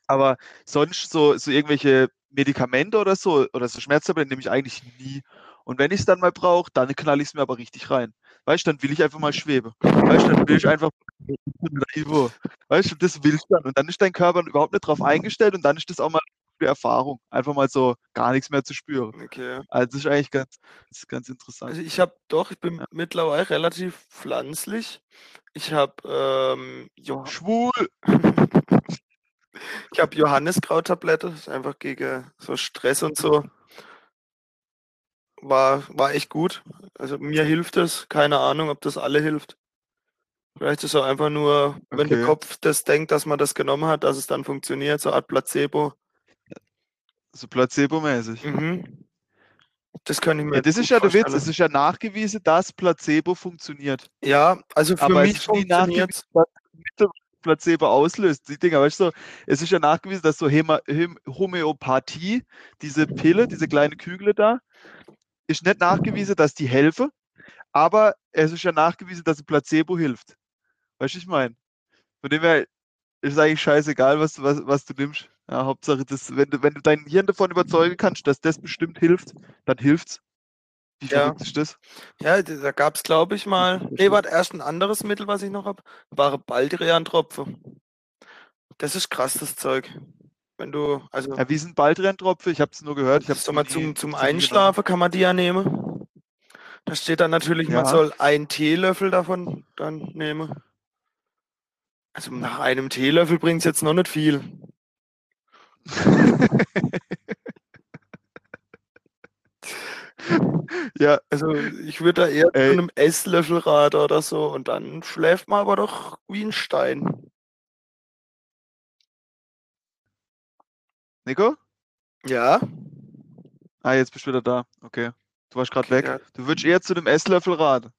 Aber sonst so, so irgendwelche Medikamente oder so, oder so Schmerztabletten nehme ich eigentlich nie. Und wenn ich es dann mal brauche, dann knall ich es mir aber richtig rein. Weißt du, dann will ich einfach mal schweben. Weißt du, dann will ich einfach. Weißt du, das willst du dann. Und dann ist dein Körper überhaupt nicht drauf eingestellt und dann ist das auch mal eine Erfahrung. Einfach mal so gar nichts mehr zu spüren. Okay. Also das ist eigentlich ganz, ist ganz interessant. Also ich habe doch, ich bin Ja. mittlerweile relativ pflanzlich. Ich habe ähm, Schwul! ich habe Johanniskrauttablette, das ist einfach gegen so Stress und so. war, war echt gut. Also mir hilft es. Keine Ahnung, ob das alle hilft. Vielleicht ist es auch einfach nur, wenn der Okay. Kopf das denkt, dass man das genommen hat, dass es dann funktioniert, so Art Placebo. So placebo-mäßig. Mhm. Das kann ich mir Ja, das ist ja der Witz. Es ist ja nachgewiesen, dass Placebo funktioniert. Ja, also für Aber mich funktioniert Placebo auslöst. Die Dinger, weißt du, es ist ja nachgewiesen, dass so Häma Hom Homöopathie, diese Pille, diese kleine Kügel da, ist nicht nachgewiesen, dass die helfen, aber es ist ja nachgewiesen, dass ein Placebo hilft. Weißt du, ich meine? Von dem her ist eigentlich scheißegal, was, du- was, was du nimmst. Ja, Hauptsache, das, wenn, du, wenn du dein Hirn davon überzeugen kannst, dass das bestimmt hilft, dann hilft's. Wie Ja. ist das? Ja, da gab es, glaube ich, mal. Nee, warte, erst ein anderes Mittel, was ich noch habe, war Baldrian-Tropfe. Das ist krass, das Zeug. Wenn du, also, Ja, wie sind Baldrian-Tropfe? Ich habe es nur gehört. Ich sag mal, zum, zum zu mir genommen. Einschlafen kann man die ja nehmen. Da steht dann natürlich, man Ja. soll einen Teelöffel davon dann nehmen. Also nach einem Teelöffel bringt es jetzt noch nicht viel. ja, Also ich würde da eher zu Ey. einem Esslöffel raten oder so und dann schläft man aber doch wie ein Stein. Nico? Ja? Ah, jetzt bist du wieder da. Okay. Du warst gerade weg. Ja. Du würdest eher zu dem Esslöffel raten.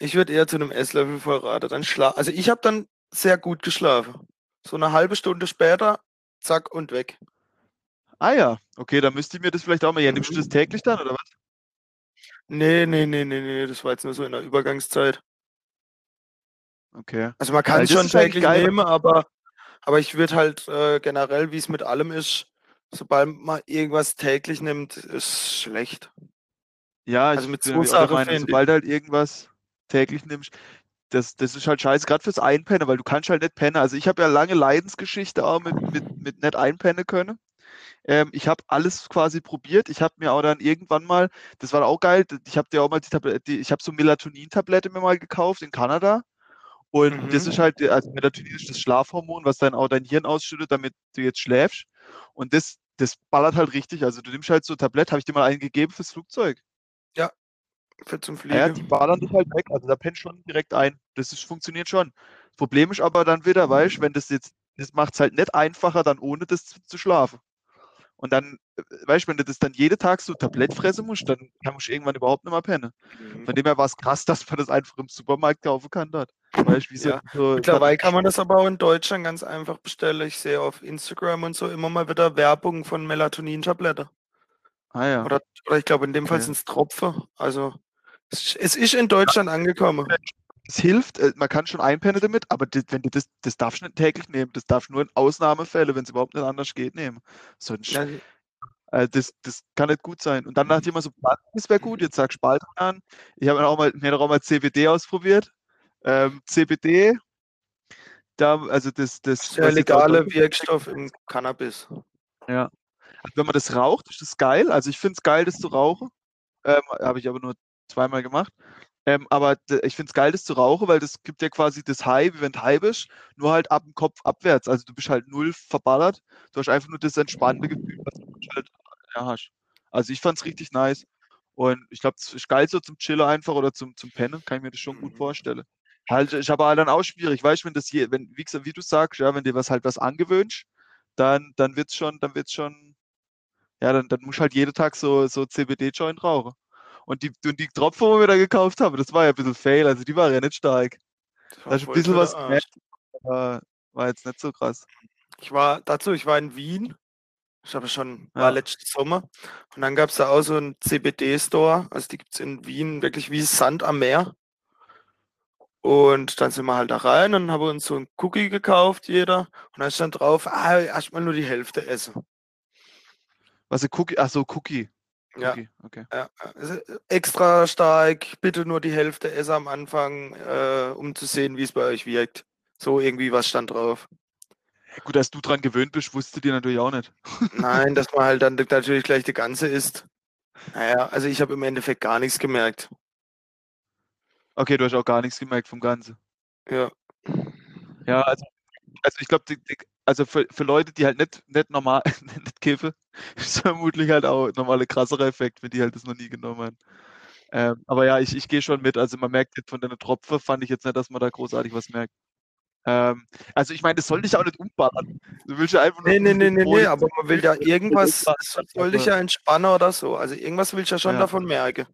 Ich würde eher zu einem Esslöffel voll raten. Dann schla also ich habe dann sehr gut geschlafen. So eine halbe Stunde später, zack und weg. Ah ja, okay, dann müsste ich mir das vielleicht auch mal. Ja, nimmst du das Mhm. täglich dann, oder was? Nee, nee, nee, nee, nee, das war jetzt nur so in der Übergangszeit. Okay. Also man kann es schon täglich nehmen, aber, aber ich würde halt äh, generell, wie es mit allem ist, sobald man irgendwas täglich nimmt, ist schlecht. Ja, Also mit so Sachen sobald halt irgendwas täglich nimmst, das, das ist halt scheiße, gerade fürs Einpennen, weil du kannst halt nicht pennen. Also ich habe ja lange Leidensgeschichte auch mit, mit, mit nicht einpennen können. Ähm, ich habe alles quasi probiert. Ich habe mir auch dann irgendwann mal, das war auch geil, ich habe dir auch mal die Tablette, ich habe so Melatonin-Tablette mir mal gekauft in Kanada. Und das Mhm. ist halt, also Melatonin ist das Schlafhormon, was dann auch dein Hirn ausschüttet, damit du jetzt schläfst. Und das, das ballert halt richtig. Also du nimmst halt so ein Tablett, habe ich dir mal einen gegeben fürs Flugzeug. Für zum Ja, ja, Fliegen. die ballern dich halt weg. Also da pennt schon direkt ein. Das ist, funktioniert schon. Problem ist aber dann wieder, weißt du, wenn das jetzt, das macht es halt nicht einfacher, dann ohne das zu, zu schlafen. Und dann, äh, weißt du, wenn du das dann jeden Tag so Tablett fressen musst, dann kannst du irgendwann überhaupt nicht mehr pennen. Mhm. Von dem her war es krass, dass man das einfach im Supermarkt kaufen kann dort. Weißt wie Ja, so Mittlerweile kann man das aber auch in Deutschland ganz einfach bestellen. Ich sehe auf Instagram und so immer mal wieder Werbung von Melatonin-Tablette. Ah ja. Oder, oder ich glaube, in dem Fall sind es Tropfen. Also es ist in Deutschland angekommen. Es hilft, äh, man kann schon einpennen damit, aber das, wenn du das, das darfst du nicht täglich nehmen. Das darfst du nur in Ausnahmefällen, wenn es überhaupt nicht anders geht, nehmen. Sonst, Ja, äh, das, das kann nicht gut sein. Und dann dachte ich immer so, das wäre gut, jetzt sagst du Baldrian. Ich habe mir auch mal, mir auch mal CBD ausprobiert. Ähm, CBD, da, also das, das, ist der legale Wirkstoff im Cannabis. Ja. Also wenn man das raucht, ist das geil. Also ich finde es geil, das zu rauchen. Ähm, Habe ich aber nur zweimal gemacht. Ähm, aber ich finde es geil, das zu rauchen, weil das gibt ja quasi das High, wie wenn du high bist, nur halt ab dem Kopf abwärts. Also du bist halt null verballert. Du hast einfach nur das entspannende Gefühl, was du halt ja, hast. Also ich fand es richtig nice. Und ich glaube, es ist geil so zum Chillen einfach oder zum, zum Pennen, kann ich mir das schon gut Mhm. vorstellen. Halt, ist aber halt dann auch schwierig, weißt du, wenn das hier, wenn, wie, gesagt, wie du sagst, ja, wenn dir was halt was angewöhnst, dann, dann wird's schon, dann wird's schon, ja, dann, dann musst halt jeden Tag so, so CBD-Joint rauchen. Und die, und die Tropfen, wo wir da gekauft haben, das war ja ein bisschen fail, also die waren ja nicht stark. Das Da ist ein bisschen was gemerkt, aber war jetzt nicht so krass. Ich war dazu, ich war in Wien. Ich habe schon, war Ja. letzten Sommer. Und dann gab es da auch so einen CBD-Store. Also die gibt es in Wien wirklich wie Sand am Meer. Und dann sind wir halt da rein und haben uns so einen Cookie gekauft, jeder. Und da stand drauf, ah, erstmal nur die Hälfte essen. Was ist Cookie? Ach so, Cookie. Ja. Cookie, okay. Ja, extra stark, bitte nur die Hälfte essen am Anfang, äh, um zu sehen, wie es bei euch wirkt. So irgendwie was stand drauf. Gut, dass du dran gewöhnt bist, wusste die natürlich auch nicht. Nein, dass man halt dann natürlich gleich die ganze isst. Naja, also ich habe im Endeffekt gar nichts gemerkt. Okay, du hast auch gar nichts gemerkt vom Ganzen. Ja. Ja, also, also ich glaube, also für, für Leute, die halt nicht, nicht normal, nicht kiffen, ist vermutlich halt auch nochmal ein krasserer Effekt, wenn die halt das noch nie genommen haben. Ähm, aber ja, ich, ich gehe schon mit. Also man merkt jetzt von deiner Tropfe, fand ich jetzt nicht, dass man da großartig was merkt. Ähm, also ich meine, das soll dich auch nicht umballern. Du willst ja einfach nur. Nee, nee, nee, nee, nee, aber man will ja irgendwas, soll dich ja entspannen oder so. Also irgendwas will ich ja schon Ja. davon merken.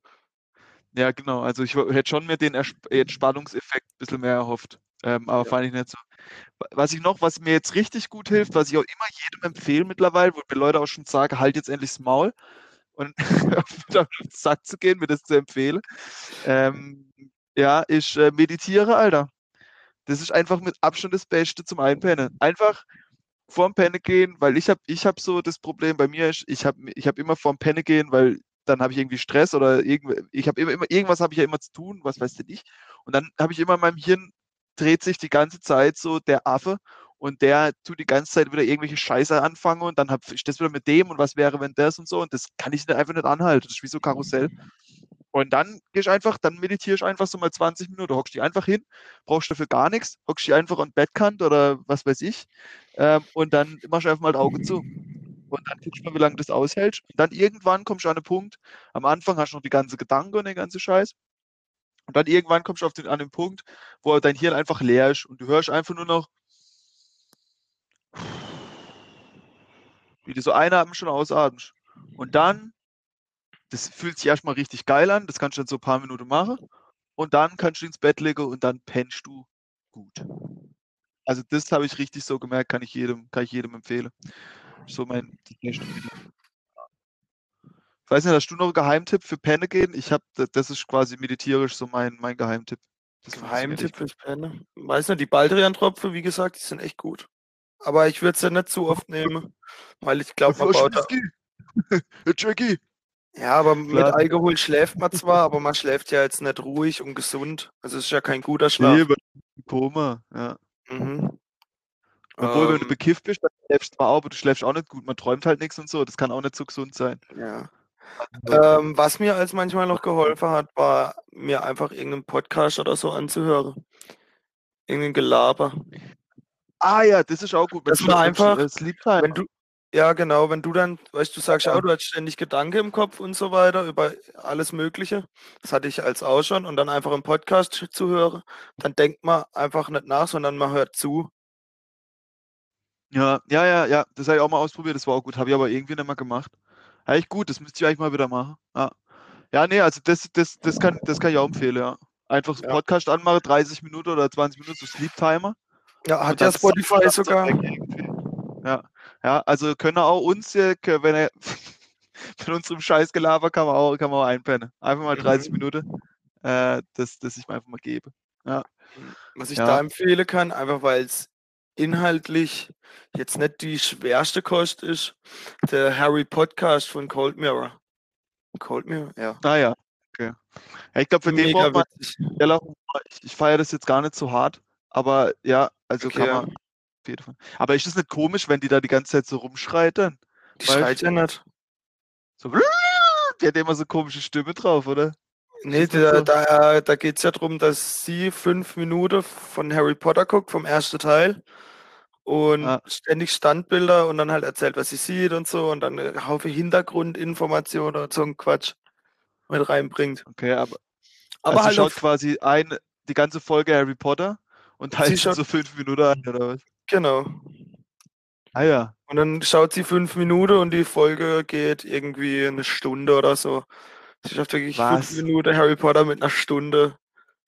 Ja, genau. Also ich hätte schon mir den Entspannungseffekt ein bisschen mehr erhofft. Ähm, aber Ja. fand ich nicht so. Wa- Was ich noch, was mir jetzt richtig gut hilft, was ich auch immer jedem empfehle mittlerweile, wo mir Leute auch schon sagen, halt jetzt endlich das Maul und auf den Sack zu gehen, mir das zu empfehlen. Ähm, ja, ich äh, meditiere, Alter. Das ist einfach mit Abstand das Beste zum Einpennen. Einfach vorm Penne gehen, weil ich habe ich hab so das Problem bei mir ist, ich habe ich hab immer vorm Penne gehen, weil dann habe ich irgendwie Stress oder irgend, ich habe immer, immer irgendwas habe ich ja immer zu tun, was weiß denn ich. Und dann habe ich immer in meinem Hirn dreht sich die ganze Zeit so der Affe und der tut die ganze Zeit wieder irgendwelche Scheiße anfangen und dann habe ich das wieder mit dem und was wäre, wenn das und so und das kann ich einfach nicht anhalten. Das ist wie so Karussell. Und dann gehe ich einfach, dann meditiere ich einfach so mal 20 Minuten, hockst dich einfach hin, brauchst dafür gar nichts, hockst dich einfach an Bettkant oder was weiß ich ähm, und dann machst du einfach mal das Auge zu. Und dann guckst du mal, wie lange das aushält. Und dann irgendwann kommst du an den Punkt, am Anfang hast du noch die ganze Gedanken und den ganzen Scheiß. Und dann irgendwann kommst du auf den, an den Punkt, wo dein Hirn einfach leer ist und du hörst einfach nur noch, wie du so einatmen schon ausatmest. Und dann, das fühlt sich erstmal richtig geil an, das kannst du dann so ein paar Minuten machen. Und dann kannst du ins Bett legen und dann pennst du gut. Also das habe ich richtig so gemerkt, kann ich jedem, kann ich jedem empfehlen. So mein. Ich weiß nicht, hast du noch einen Geheimtipp für Penne gehen? Ich habe, das ist quasi meditierisch so mein, mein Geheimtipp. Das Geheimtipp fürs Pennen. Weiß nicht, die Baldrian-Tropfen, wie gesagt, die sind echt gut. Aber ich würde es ja nicht zu oft nehmen, weil ich glaube, man baut Jackie. Ja, aber mit Klar. Alkohol schläft man zwar, aber man schläft ja jetzt nicht ruhig und gesund. Also es ist ja kein guter Schlaf. Nee, Koma, ja. Mhm. Obwohl, wenn du Ähm, bekifft bist, dann schläfst du zwar auch, aber du schläfst auch nicht gut. Man träumt halt nichts und so. Das kann auch nicht so gesund sein. ja. Ähm, was mir als manchmal noch geholfen hat, war mir einfach irgendeinen Podcast oder so anzuhören. Irgendein Gelaber. ah ja, das ist auch gut. Schla- mit einfach, äh, Sleep Timer. Wenn du, ja genau, wenn du dann, weißt du, sagst, Ja. ja, du hast ständig Gedanken im Kopf und so weiter über alles Mögliche. Das hatte ich als auch schon. Und dann einfach im Podcast zu hören, dann denkt man einfach nicht nach, sondern man hört zu. Ja, ja, ja, ja, das habe ich auch mal ausprobiert, das war auch gut, habe ich aber irgendwie nicht mehr gemacht. Eigentlich gut, das müsste ich eigentlich mal wieder machen. Ja, ja nee, also das, das, das, kann, das kann ich auch empfehlen, ja. Einfach so Ja. Podcast anmachen, 30 Minuten oder 20 Minuten, so Sleep Timer. Ja, hat ja Spotify sogar. Ja, ja, also können auch uns, k- wenn er mit unserem Scheißgelaber kann man auch, kann man auch einpennen. Einfach mal 30 Mhm. Minuten, äh, das, das ich mir einfach mal gebe. Was ich Ja. da empfehlen kann, einfach weil es inhaltlich jetzt nicht die schwerste Kost ist, der Harry Podcast von Cold Mirror. Cold Mirror? Ja. Ah ja, okay. Ja, ich glaube, für den Mega. Ja, ich, ich feiere das jetzt gar nicht so hart, aber ja, also Okay, kann ja. man auf jeden Fall. Aber ist das nicht komisch, wenn die da die ganze Zeit so rumschreiten? Die schreit ja nicht. So, die hat immer so komische Stimme drauf, oder? Nee, da, so? da, da geht es ja darum, dass sie fünf Minuten von Harry Potter guckt, vom ersten Teil. Und Ah. ständig Standbilder und dann halt erzählt, was sie sieht und so. Und dann ein Haufen Hintergrundinformationen und so ein Quatsch mit reinbringt. Okay, aber, Aber also halt schaut quasi ein, die ganze Folge Harry Potter und Sie teilt schaut- so fünf Minuten an, oder was? genau. Ah ja, Und dann schaut sie fünf Minuten und die Folge geht irgendwie eine Stunde oder so. Sie schafft wirklich Was? fünf Minuten Harry Potter mit einer Stunde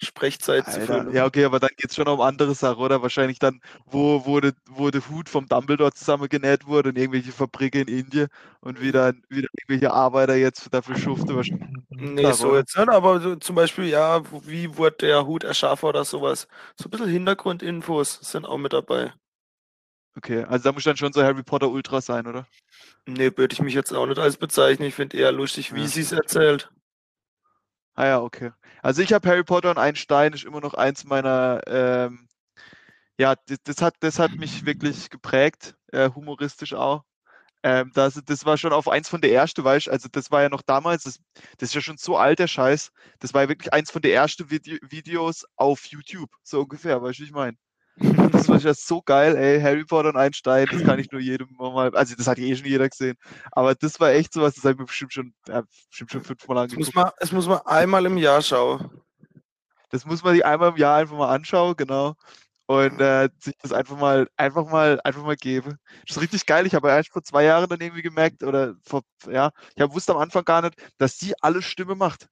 Sprechzeit zu Alter. füllen. Ja, okay, aber dann geht es schon um andere Sachen, oder? Wahrscheinlich dann, wo, wo, de, wo der Hut vom Dumbledore zusammengenäht wurde in irgendwelche Fabriken in Indien und wieder, wieder irgendwelche Arbeiter jetzt dafür schuften. Wahrscheinlich. Nee, Sache, so oder? jetzt nicht, aber so zum Beispiel, ja, wie wurde der Hut erschaffen oder sowas. So ein bisschen Hintergrundinfos sind auch mit dabei. Okay, also da muss dann schon so Harry Potter Ultra sein, oder? Nee, würde ich mich jetzt auch nicht als bezeichnen. Ich finde eher lustig, wie Ja. sie es erzählt. Ah ja, okay. Also ich habe Harry Potter und ein Stein ist immer noch eins meiner, ähm, ja, das, das hat, das hat mich wirklich geprägt, äh, humoristisch auch. Ähm, das, das war schon auf eins von der ersten, weißt also das war ja noch damals, das, das ist ja schon so alt, der Scheiß. Das war ja wirklich eins von der ersten Vide Videos auf YouTube, so ungefähr, weißt du, wie ich meine? Das war ja so geil, ey. Harry Potter und ein Stein, das kann ich nur jedem mal. Also, das hat eh schon jeder gesehen. Aber das war echt sowas, das habe ich mir bestimmt schon, ja, bestimmt schon fünfmal angeguckt. Das muss, man, das muss man einmal im Jahr schauen. Das muss man sich einmal im Jahr einfach mal anschauen, genau. Und äh, sich das einfach mal, einfach mal, einfach mal geben. Das ist richtig geil. Ich habe erst vor zwei Jahren dann irgendwie gemerkt, oder vor, ja, ich habe wusste am Anfang gar nicht, dass sie alle Stimme macht.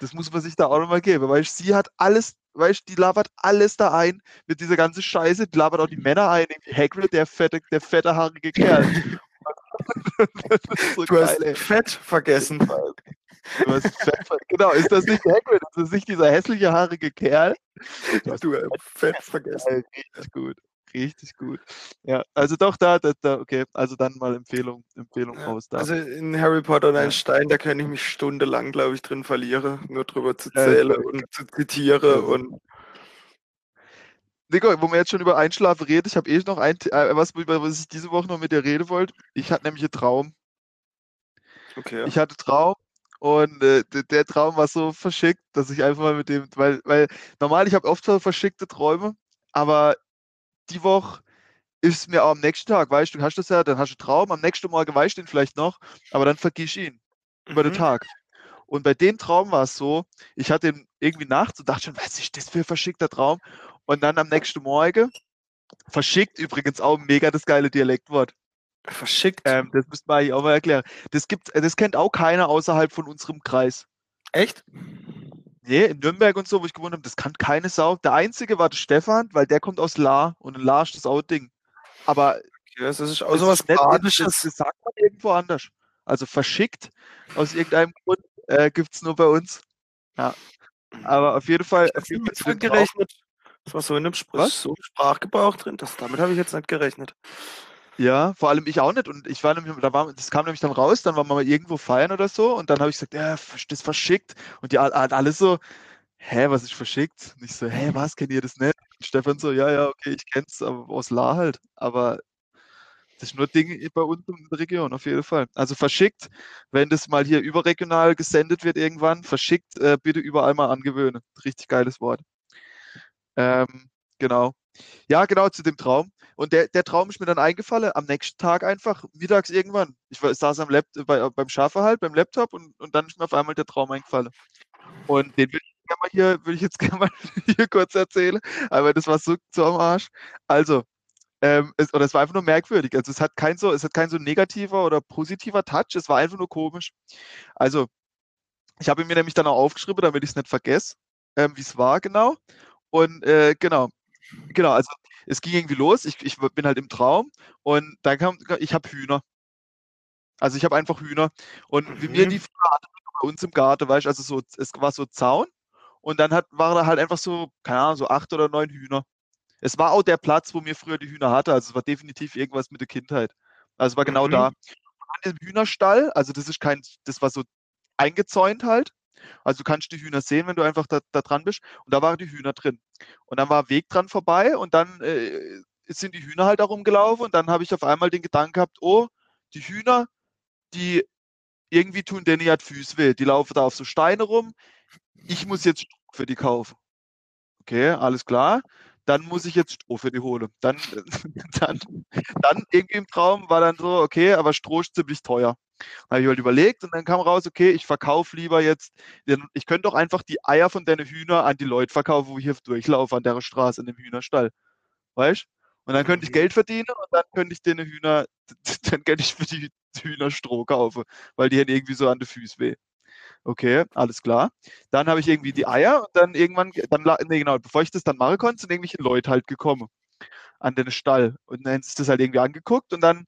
Das muss man sich da auch nochmal geben, weil sie hat alles, weißt die labert alles da ein mit dieser ganzen Scheiße, die labert auch die Männer ein, Hagrid, der fette, der fette, haarige Kerl. so du geil, hast ey. Fett vergessen. Du hast Fett ver genau, ist das nicht Hagrid? Ist das nicht dieser hässliche, haarige Kerl? Du hast du Fett, Fett vergessen. Richtig gut. Richtig gut. Ja, also doch da, da, da okay, also dann mal Empfehlung, Empfehlung ja, raus da. Also in Harry Potter und ein ja. Stein, da kann ich mich stundenlang, glaube ich, drin verlieren, nur drüber zu zählen ja, und zu zitieren und Nico, wo wir jetzt schon über Einschlafen reden, ich habe eh noch ein, äh, was, was ich diese Woche noch mit dir reden wollte. Ich hatte nämlich einen Traum. Okay. Ich hatte Traum und äh, der Traum war so verschickt, dass ich einfach mal mit dem, weil, weil normal, ich habe oft so verschickte Träume, aber die Woche ist mir auch am nächsten Tag, weißt du, du hast das ja, dann hast du Traum, am nächsten Morgen weißt du ihn vielleicht noch, aber dann vergisst ihn mhm. über den mhm. Tag. Und bei dem Traum war es so, ich hatte ihn irgendwie nachts und dachte schon, was ist das für ein verschickter Traum? Und dann am nächsten Morgen, verschickt übrigens auch mega das geile Dialektwort. Verschickt? Ähm, das müsste man eigentlich auch mal erklären. Das, gibt, das kennt auch keiner außerhalb von unserem Kreis. Echt? Nee, in Nürnberg und so, wo ich gewohnt habe, das kann keine Sau. Der einzige war der Stefan, weil der kommt aus La und in La ist das auch Ding. Aber okay, das ist auch so was Badisches. Das, das sagt man irgendwo anders. Also verschickt, aus irgendeinem Grund, äh, gibt es nur bei uns. Ja. Aber auf jeden Fall. Ich habe jetzt nicht gerechnet. Das war so in einem Spr so Sprachgebrauch drin. Das, damit habe ich jetzt nicht gerechnet. Ja, vor allem ich auch nicht. Und ich war nämlich, da war, das kam nämlich dann raus, dann waren wir mal irgendwo feiern oder so und dann habe ich gesagt, ja, das verschickt. Und die alle so, hä, was ist verschickt? Und ich so, hä, was, kennt ihr das nicht? Und Stefan so, ja, ja, okay, ich kenn's, aber aus La halt. Aber das ist nur Dinge bei uns in der Region, auf jeden Fall. Also verschickt, wenn das mal hier überregional gesendet wird irgendwann, verschickt, äh, bitte überall mal angewöhnen. Richtig geiles Wort. Ähm, genau. Ja, genau, zu dem Traum. Und der, der Traum ist mir dann eingefallen, am nächsten Tag einfach, mittags irgendwann. Ich saß am Laptop, bei, beim Schafverhalt, beim Laptop und, und dann ist mir auf einmal der Traum eingefallen. Und den will ich, mal hier, will ich jetzt gerne mal hier kurz erzählen, aber das war so, so am Arsch. Also, ähm, es, oder es war einfach nur merkwürdig. Also es hat kein so, es hat kein so negativer oder positiver Touch, es war einfach nur komisch. Also, ich habe mir nämlich dann auch aufgeschrieben, damit ich es nicht vergesse, ähm, wie es war genau. Und äh, genau, genau, also es ging irgendwie los. Ich, ich bin halt im Traum und dann kam, ich habe Hühner. Also ich habe einfach Hühner. Und mhm. wie mir die bei uns im Garten, weißt du, also so, es war so Zaun und dann hat, war da halt einfach so, keine Ahnung, so acht oder neun Hühner. Es war auch der Platz, wo mir früher die Hühner hatte. Also es war definitiv irgendwas mit der Kindheit. Also es war genau mhm. da. An dem Hühnerstall, also das ist kein, das war so eingezäunt halt. Also du kannst die Hühner sehen, wenn du einfach da, da dran bist. Und da waren die Hühner drin. Und dann war Weg dran vorbei und dann äh, sind die Hühner halt da rumgelaufen und dann habe ich auf einmal den Gedanken gehabt, oh, die Hühner, die irgendwie tun denen ja Füße weh. Die laufen da auf so Steine rum. Ich muss jetzt für die kaufen. Okay, alles klar. Dann muss ich jetzt Stroh für die holen. Dann, dann, dann irgendwie im Traum war dann so, okay, aber Stroh ist ziemlich teuer habe ich halt überlegt und dann kam raus, okay, ich verkaufe lieber jetzt, ich könnte doch einfach die Eier von deinen Hühner an die Leute verkaufen, wo ich hier durchlaufe an der Straße in dem Hühnerstall. Weißt Und dann könnte ich mhm. Geld verdienen und dann könnte ich den Hühner, dann könnte ich für die Hühner Stroh kaufen, weil die hätten irgendwie so an den Füßen weh. Okay, alles klar. Dann habe ich irgendwie die Eier und dann irgendwann, dann, nee, genau, bevor ich das dann machen konnte, sind irgendwelche Leute halt gekommen an den Stall. Und dann ist das halt irgendwie angeguckt und dann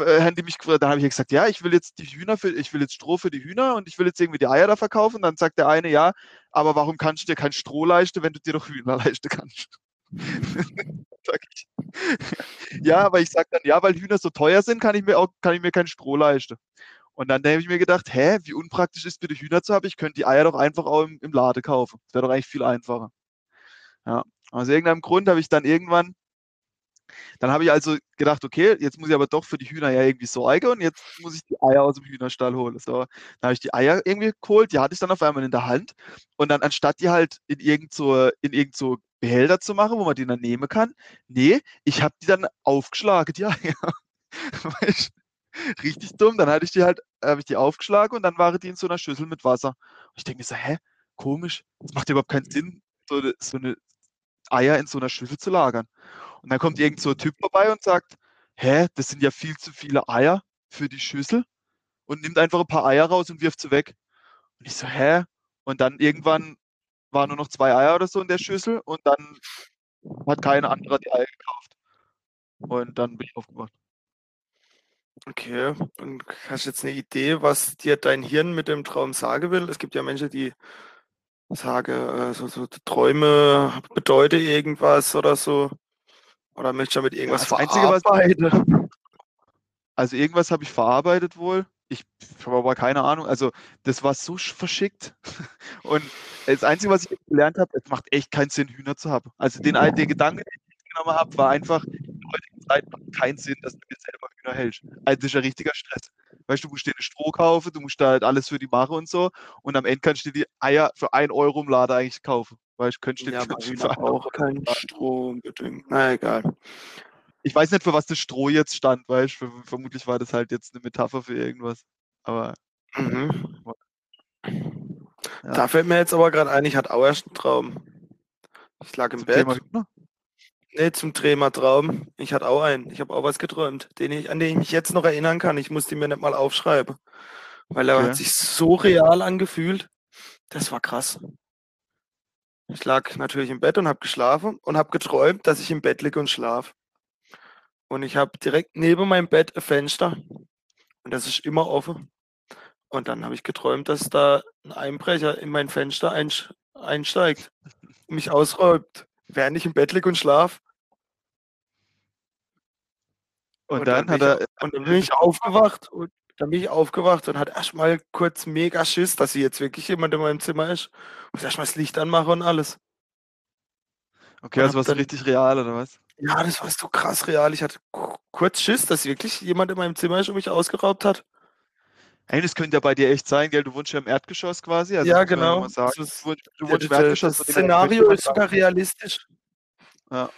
äh, haben die mich gefragt, dann habe ich gesagt, ja, ich will jetzt die Hühner für, ich will jetzt Stroh für die Hühner und ich will jetzt irgendwie die Eier da verkaufen. Dann sagt der eine, ja, aber warum kannst du dir kein Stroh leisten, wenn du dir doch Hühner leisten kannst? ja, aber ich sage dann, ja, weil Hühner so teuer sind, kann ich mir auch, kann ich mir kein Stroh leisten. Und dann habe ich mir gedacht, hä, wie unpraktisch ist bitte Hühner zu haben? Ich könnte die Eier doch einfach auch im, im Lade kaufen. Das wäre doch eigentlich viel einfacher. Ja, aus irgendeinem Grund habe ich dann irgendwann Dann habe ich also gedacht, okay, jetzt muss ich aber doch für die Hühner ja irgendwie sorgen und jetzt muss ich die Eier aus dem Hühnerstall holen. So, dann habe ich die Eier irgendwie geholt, die hatte ich dann auf einmal in der Hand und dann anstatt die halt in irgend so, in irgend so Behälter zu machen, wo man die dann nehmen kann, nee, ich habe die dann aufgeschlagen, die Eier. Richtig dumm. Dann hatte ich die halt, habe ich die aufgeschlagen und dann waren die in so einer Schüssel mit Wasser. Und ich denke mir so, hä, komisch, das macht überhaupt keinen Sinn, so eine, so eine Eier in so einer Schüssel zu lagern. Und dann kommt irgend so ein Typ vorbei und sagt, hä, das sind ja viel zu viele Eier für die Schüssel und nimmt einfach ein paar Eier raus und wirft sie weg. Und ich so, hä? Und dann irgendwann waren nur noch zwei Eier oder so in der Schüssel und dann hat keiner anderer die Eier gekauft. Und dann bin ich aufgewacht. Okay, und hast du jetzt eine Idee, was dir dein Hirn mit dem Traum sagen will? Es gibt ja Menschen, die sagen, äh, so, so Träume bedeuten irgendwas oder so. Oder möchtest du damit irgendwas das Einzige, was- verarbeiten? Also irgendwas habe ich verarbeitet wohl. Ich habe aber keine Ahnung. Also das war so sch- verschickt. Und das Einzige, was ich gelernt habe, es macht echt keinen Sinn, Hühner zu haben. Also den, ein- der Gedanke, den ich genommen habe, war einfach, in der heutigen Zeit macht keinen Sinn, dass du dir selber hältst. Also das ist ja richtiger Stress. Weißt du, du musst dir Stroh kaufen, du musst da halt alles für die machen und so. Und am Ende kannst du dir die Eier für 1 Euro im Laden eigentlich kaufen. Weißt du, könntest du Ja, dir aber für Hühner 1 Euro auch kein Stroh unbedingt. Na egal. Ich weiß nicht, für was das Stroh jetzt stand, weißt du? Vermutlich war das halt jetzt eine Metapher für irgendwas. Aber Mhm. Ja. Da fällt mir jetzt aber gerade ein, ich hatte auch erst einen Traum. Ich lag im zum Bett. Thema? Nee, zum Thema Traum. Ich hatte auch einen. Ich habe auch was geträumt, den ich, an den ich mich jetzt noch erinnern kann. Ich musste ihn mir nicht mal aufschreiben. Weil er Okay. hat sich so real angefühlt. Das war krass. Ich lag natürlich im Bett und habe geschlafen und habe geträumt, dass ich im Bett liege und schlafe. Und ich habe direkt neben meinem Bett ein Fenster. Und das ist immer offen. Und dann habe ich geträumt, dass da ein Einbrecher in mein Fenster einsteigt und mich ausräumt, während ich im Bett liege und schlafe. Und, dann, hat bin er, ich, und dann bin ich aufgewacht und dann bin ich aufgewacht und hat erstmal kurz mega Schiss, dass hier jetzt wirklich jemand in meinem Zimmer ist. Und erstmal das Licht anmache und alles. okay, und also war so dann- richtig real, oder was? Ja, das war so krass real. Ich hatte ku- kurz Schiss, dass wirklich jemand in meinem Zimmer ist und mich ausgeraubt hat. Ey, das könnte ja bei dir echt sein, gell? Du wohnst ja im Erdgeschoss quasi. Also ja, genau. sagen. Das ist- Du wohnst, du wohnst im der- Erdgeschoss. das her Szenario ist sogar realistisch. Ja,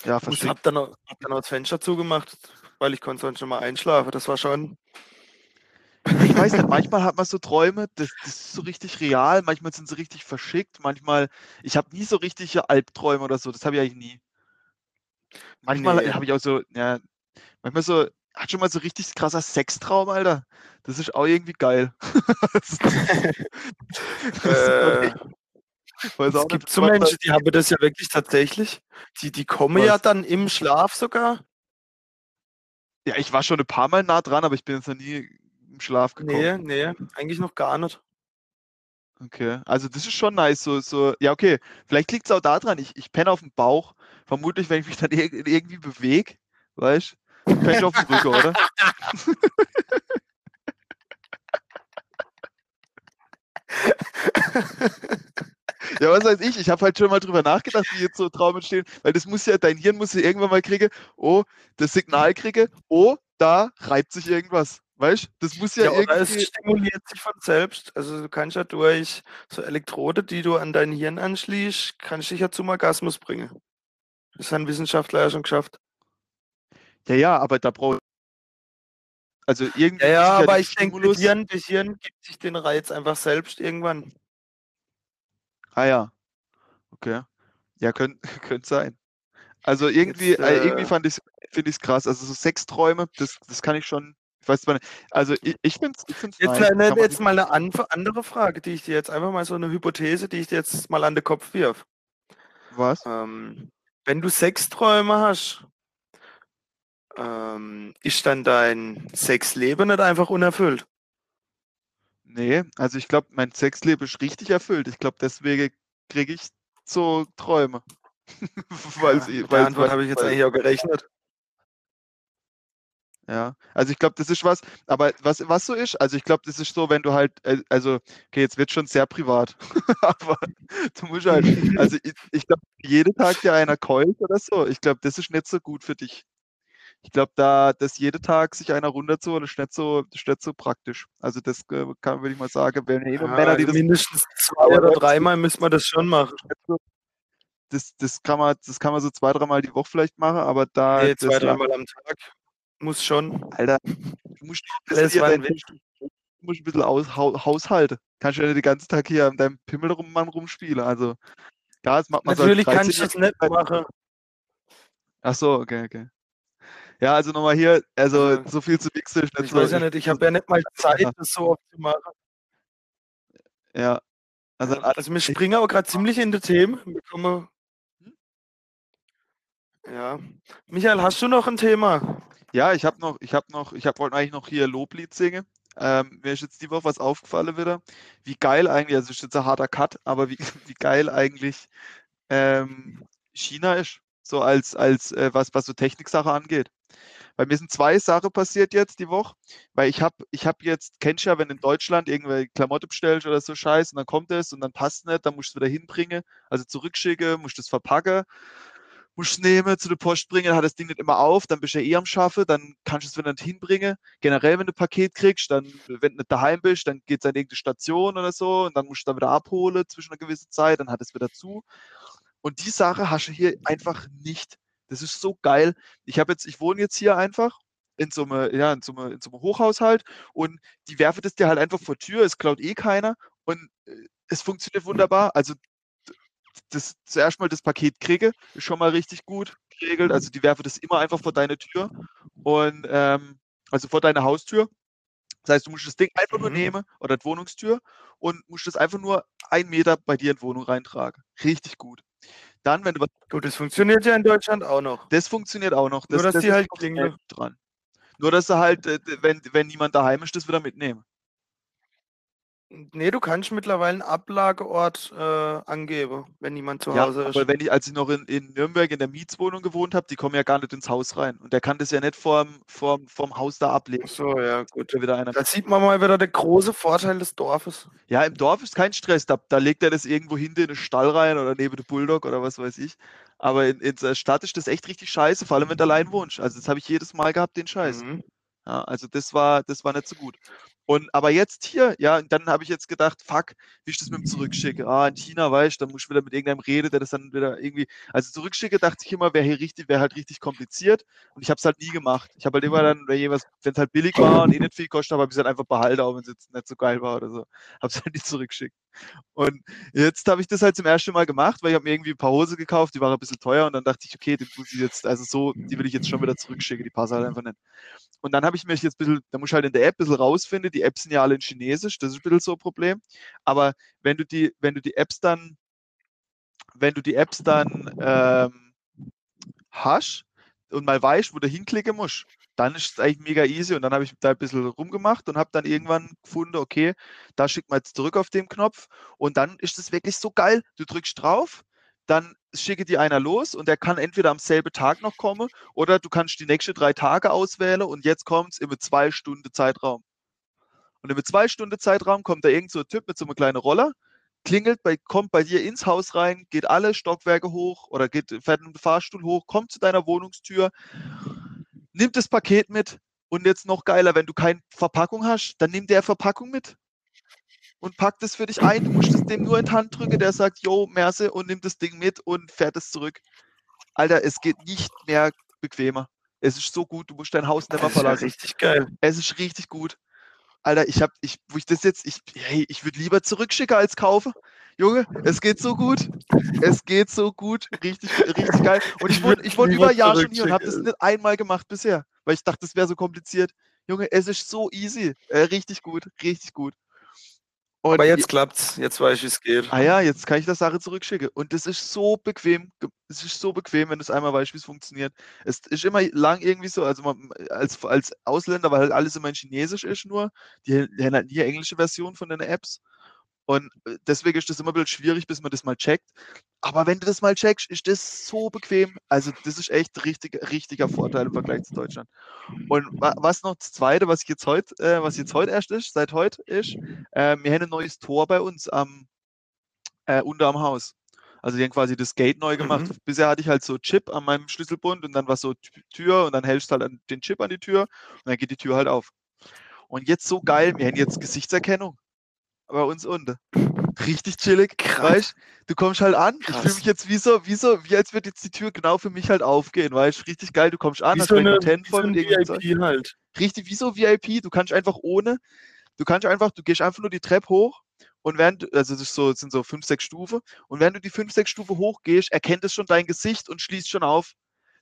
Ich muss- verstehe. hab dann, auch, hab dann auch das Fenster zugemacht, weil ich konnte sonst schon mal einschlafen. Das war schon. Ich weiß nicht, manchmal hat man so Träume, das, das ist so richtig real, manchmal sind sie richtig verschickt, manchmal, ich habe nie so richtige Albträume oder so, das habe ich eigentlich nie. Manchmal Nee. habe ich auch so, ja, manchmal so, hat schon mal so richtig krasser Sextraum, Alter. Das ist auch irgendwie geil. Das ist- das ist Äh, es gibt so Menschen, die haben das ja wirklich tatsächlich. Die, die kommen ja Was? dann im Schlaf sogar. Ja, ich war schon ein paar Mal nah dran, aber ich bin jetzt noch nie im Schlaf gekommen. Nee, nee, eigentlich noch gar nicht. Okay, also das ist schon nice. So, so, ja, okay. Vielleicht liegt es auch daran, ich, ich penne auf dem Bauch. Vermutlich, wenn ich mich dann irg irgendwie bewege, weißt du, penne ich auf dem Rücken, oder? Ja, was weiß ich? Ich habe halt schon mal drüber nachgedacht, wie jetzt so Traum entstehen, weil das muss ja, dein Hirn muss ja irgendwann mal kriegen, oh, das Signal kriege, oh, da reibt sich irgendwas. Weißt du? Das muss ja, Ja, oder es irgendwie. stimuliert sich von selbst. Also du kannst ja durch so Elektrode, die du an dein Hirn anschließt, kannst dich ja zum Orgasmus bringen. Das haben Wissenschaftler ja schon geschafft. Ja, ja, aber da braucht. Also irgendwie. Ja, ja, aber ich denke, das Hirn, das Hirn gibt sich den Reiz einfach selbst irgendwann. Ah ja. Okay. Ja, könnte könnt sein. Also irgendwie, Jetzt, äh, irgendwie äh, fand ich finde ich es krass. Also so Sexträume, das, das kann ich schon. Ich weiß nicht. Also ich, ich finde es Jetzt, eine, Kann man jetzt mal eine anf- andere Frage, die ich dir jetzt einfach mal so eine Hypothese, die ich dir jetzt mal an den Kopf wirf. Was? Ähm, wenn du Sexträume hast, ähm, ist dann dein Sexleben nicht einfach unerfüllt? Nee, also ich glaube, mein Sexleben ist richtig erfüllt. Ich glaube, deswegen kriege ich so Träume. weil Ja, sie, mit weil, der Antwort weil, habe ich jetzt weil, eigentlich auch gerechnet. Ja, also ich glaube, das ist was, aber was, was so ist, also ich glaube, das ist so, wenn du halt, äh, also, okay, jetzt wird schon sehr privat, aber du musst halt, also ich, ich glaube, jeden Tag dir einer keult oder so, ich glaube, das ist nicht so gut für dich. Ich glaube, da, dass jeden Tag sich einer runterzuholen, ist nicht so, das ist nicht so praktisch. Also das äh, kann, würde ich mal sagen, wenn eh Ja, Männer, die also das mindestens zwei oder dreimal müssen wir das schon machen. das, das kann man, das kann man so zwei, dreimal die Woche vielleicht machen, aber da, Nee, das, zwei, dreimal am Tag muss schon. Alter, du musst ein Alles bisschen, war ein du musst ein bisschen aus, hau, haushalten. Kannst du ja nicht den ganzen Tag hier an deinem Pimmel rum, Mann, rumspielen. Also, klar, das macht man Natürlich so kann ich das nicht 13-Jähriger. machen. Ach so, okay, okay. Ja, also nochmal hier, also Also, so viel zu nicht Ich weiß ja nicht, ich habe ja nicht mal Zeit, ja, das so oft zu machen. ja. Also, Ja, also wir springen aber gerade ziemlich in die Themen. Wir kommen, Hm? ja. Michael, hast du noch ein Thema? ja, ich habe noch, ich habe noch, ich hab, wollte eigentlich noch hier Loblied singen. Ähm, mir ist jetzt die Woche was aufgefallen wieder. Wie geil eigentlich, also ist jetzt ein harter Cut, aber wie, wie geil eigentlich ähm, China ist, so als, als äh, was, was so Techniksache angeht. Bei mir sind zwei Sachen passiert jetzt die Woche, weil ich habe ich hab jetzt, kennst du ja, wenn in Deutschland irgendwelche Klamotte bestellst oder so Scheiß und dann kommt es und dann passt nicht, dann musst du es wieder hinbringen, also zurückschicken, musst es verpacken, musst es nehmen, zu der Post bringen, dann hat das Ding nicht immer auf, dann bist du ja eh am Schaffen, dann kannst du es wieder nicht hinbringen. Generell, wenn du ein Paket kriegst, dann, wenn du nicht daheim bist, dann geht es an irgendeine Station oder so und dann musst du da wieder abholen zwischen einer gewissen Zeit, dann hat es wieder zu. Und die Sache hast du hier einfach nicht. Das ist so geil. Ich habe jetzt, ich wohne jetzt hier einfach in so einem, ja, in so einem, in so einem Hochhaushalt und die werfen das dir halt einfach vor Tür, es klaut eh keiner und äh, es funktioniert wunderbar. Also das zuerst mal das Paket kriege, ist schon mal richtig gut geregelt. Also die werfen das immer einfach vor deine Tür und ähm, also vor deine Haustür. Das heißt, du musst das Ding einfach nur Mhm. nehmen oder die Wohnungstür und musst das einfach nur einen Meter bei dir in die Wohnung reintragen. Richtig gut. Dann, wenn du was Gut, das funktioniert ja in Deutschland auch noch. das funktioniert auch noch. Nur, Das, dass das die halt klingeln. dran. Nur, dass du halt, äh, wenn, wenn niemand daheim ist, das wieder mitnehmen. Nee, du kannst mittlerweile einen Ablageort äh, angeben, wenn niemand zu Ja, Hause ist. aber wenn ich, als ich noch in, in Nürnberg in der Mietswohnung gewohnt habe, die kommen ja gar nicht ins Haus rein. Und der kann das ja nicht vorm, vorm, vorm Haus da ablegen. Ach so, ja, gut. Da wieder einer. Da sieht man mal wieder den großen Vorteil des Dorfes. Ja, im Dorf ist kein Stress. Da, da legt er das irgendwo hinten in den Stall rein oder neben den Bulldog oder was weiß ich. Aber in, in der Stadt ist das echt richtig scheiße, vor allem wenn du allein wohnst. Also das habe ich jedes Mal gehabt, den Scheiß. Mhm. Ja, also das war, das war nicht so gut. Und aber jetzt hier, ja, und dann habe ich jetzt gedacht, fuck, wie ich das mit dem Zurückschicke. Ah, in China, weißt du, dann muss ich wieder mit irgendeinem reden, der das dann wieder irgendwie. Also zurückschicke, dachte ich immer, wäre hier richtig, wäre halt richtig kompliziert. Und ich habe es halt nie gemacht. Ich habe halt immer dann, wenn es halt billig war und eh nicht viel kostet, habe ich es halt einfach behalten, auch wenn es jetzt nicht so geil war oder so. Habe es halt nicht zurückgeschickt. Und jetzt habe ich das halt zum ersten Mal gemacht, weil ich habe mir irgendwie ein paar Hose gekauft, die waren ein bisschen teuer und dann dachte ich, okay, die muss ich jetzt, also so, die will ich jetzt schon wieder zurückschicken, die passen halt einfach nicht. Und dann habe ich mich jetzt ein bisschen, da muss ich halt in der App ein bisschen rausfinden, die Apps sind ja alle in Chinesisch, das ist ein bisschen so ein Problem. Aber wenn du die, wenn du die Apps dann, wenn du die Apps dann ähm, hast und mal weißt, wo du hinklicken musst, dann ist es eigentlich mega easy und dann habe ich da ein bisschen rumgemacht und habe dann irgendwann gefunden, okay, da schickt man jetzt zurück auf den Knopf und dann ist es wirklich so geil. Du drückst drauf, dann schicke die einer los und der kann entweder am selben Tag noch kommen oder du kannst die nächsten drei Tage auswählen und jetzt kommt es im zwei Stunden Zeitraum. Und im zwei Stunden Zeitraum kommt da irgend so ein Typ mit so einem kleinen Roller, klingelt, bei, kommt bei dir ins Haus rein, geht alle Stockwerke hoch oder geht, fährt dem Fahrstuhl hoch, kommt zu deiner Wohnungstür, nimmt das Paket mit und jetzt noch geiler, wenn du keine Verpackung hast, dann nimmt der Verpackung mit und packt es für dich ein. Du musst es dem nur in die Hand drücken, der sagt, yo, Merse und nimmt das Ding mit und fährt es zurück. Alter, es geht nicht mehr bequemer. Es ist so gut, du musst dein Haus nicht mehr ist ja verlassen. richtig geil. Es ist richtig gut. Alter, ich hab, ich, wo ich das jetzt, ich, hey, ich würde lieber zurückschicken als kaufen. Junge, es geht so gut. Es geht so gut. Richtig, richtig geil. Und ich wohne, ich wohne über ein Jahr schon hier und habe das nicht einmal gemacht bisher, weil ich dachte, das wäre so kompliziert. Junge, es ist so easy. Äh, richtig gut, richtig gut. Und Aber je- jetzt klappt's. Jetzt weiß ich, wie es geht. Ah ja, jetzt kann ich das Sache zurückschicken. Und das ist so bequem. Es ist so bequem, wenn du es einmal weißt, wie es funktioniert. Es ist immer lang irgendwie so, also man, als, als Ausländer, weil halt alles immer in Chinesisch ist nur. Die, die haben halt nie eine englische Version von den Apps. Und äh, deswegen ist das immer ein bisschen schwierig, bis man das mal checkt. Aber wenn du das mal checkst, ist das so bequem. Also das ist echt richtig, richtiger Vorteil im Vergleich zu Deutschland. Und was noch das Zweite, was jetzt heute, äh, was jetzt heute erst ist, seit heute ist, äh, wir haben ein neues Tor bei uns am äh, unter am Haus. Also die haben quasi das Gate neu gemacht. Mhm. Bisher hatte ich halt so Chip an meinem Schlüsselbund und dann war so Tür und dann hältst du halt den Chip an die Tür und dann geht die Tür halt auf. Und jetzt so geil, wir haben jetzt Gesichtserkennung bei uns unten. Richtig chillig, weißt du? kommst halt an, Krass. ich fühle mich jetzt wie so, wie so, wie als würde jetzt die Tür genau für mich halt aufgehen, weißt du? Richtig geil, du kommst an, wie hast so eine, Hotel voll so mit VIP halt. Richtig, wie so VIP, du kannst einfach ohne, du kannst einfach, du gehst einfach nur die Treppe hoch und während, also das, so, das sind so fünf, sechs Stufen, und während du die fünf, sechs Stufen hochgehst, erkennt es schon dein Gesicht und schließt schon auf.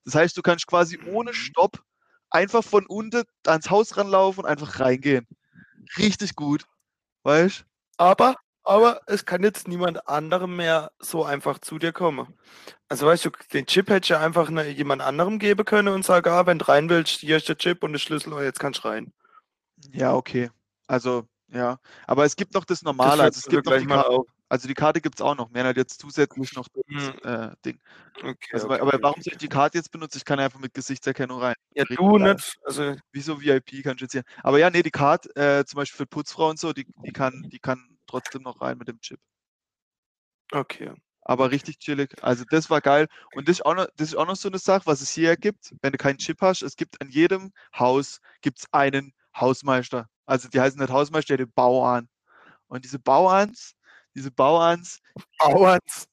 Das heißt, du kannst quasi ohne mhm. Stopp einfach von unten ans Haus ranlaufen und einfach reingehen. Richtig gut. Weißt Aber, aber es kann jetzt niemand anderem mehr so einfach zu dir kommen. Also weißt du, den Chip hätte ich ja einfach ne, jemand anderem geben können und sagen, ah, wenn du rein willst, hier ist der Chip und der Schlüssel, oh, jetzt kannst du rein. Ja, okay. Also ja, aber es gibt noch das Normale. Das also, es gibt noch die Karte, also die Karte gibt es auch noch. Mehr halt jetzt zusätzlich noch das hm. äh, Ding. Okay, also, okay, aber okay, warum soll ich die Karte jetzt benutzen? Ich kann einfach mit Gesichtserkennung rein. Ja, du nicht. Also Wieso VIP kannst du jetzt hier. Aber ja, nee, die Karte, äh, zum Beispiel für Putzfrau und so, die, die, kann, die kann trotzdem noch rein mit dem Chip. Okay. Aber richtig chillig. Also das war geil. Und das ist, auch noch, das ist auch noch so eine Sache, was es hier gibt, wenn du keinen Chip hast. Es gibt an jedem Haus gibt's einen Hausmeister. Also die heißen nicht Hausmeister, die Bauern. Und diese Bauerns, diese Bauerns, Bauerns.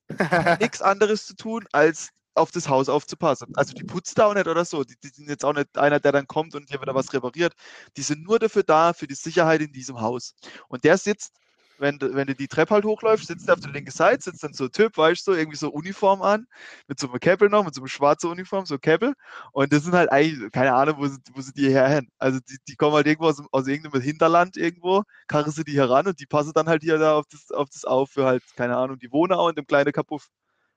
nichts anderes zu tun, als auf das Haus aufzupassen. Also die putzt da auch nicht oder so. Die, die, sind jetzt auch nicht einer, der dann kommt und hier wieder was repariert. Die sind nur dafür da, für die Sicherheit in diesem Haus. Und der sitzt wenn du, wenn du die Treppe halt hochläufst, sitzt er auf der linken Seite, sitzt dann so ein Typ, weißt du, irgendwie so Uniform an, mit so einem Käppel noch, mit so einem schwarzen Uniform, so Käppel. Und das sind halt eigentlich, keine Ahnung, wo sie, wo sie die herhen. Also die, die kommen halt irgendwo aus, aus irgendeinem Hinterland irgendwo, karren sie die heran und die passen dann halt hier da auf das, auf das auf für halt, keine Ahnung, die wohnen auch in dem kleinen Kapuff.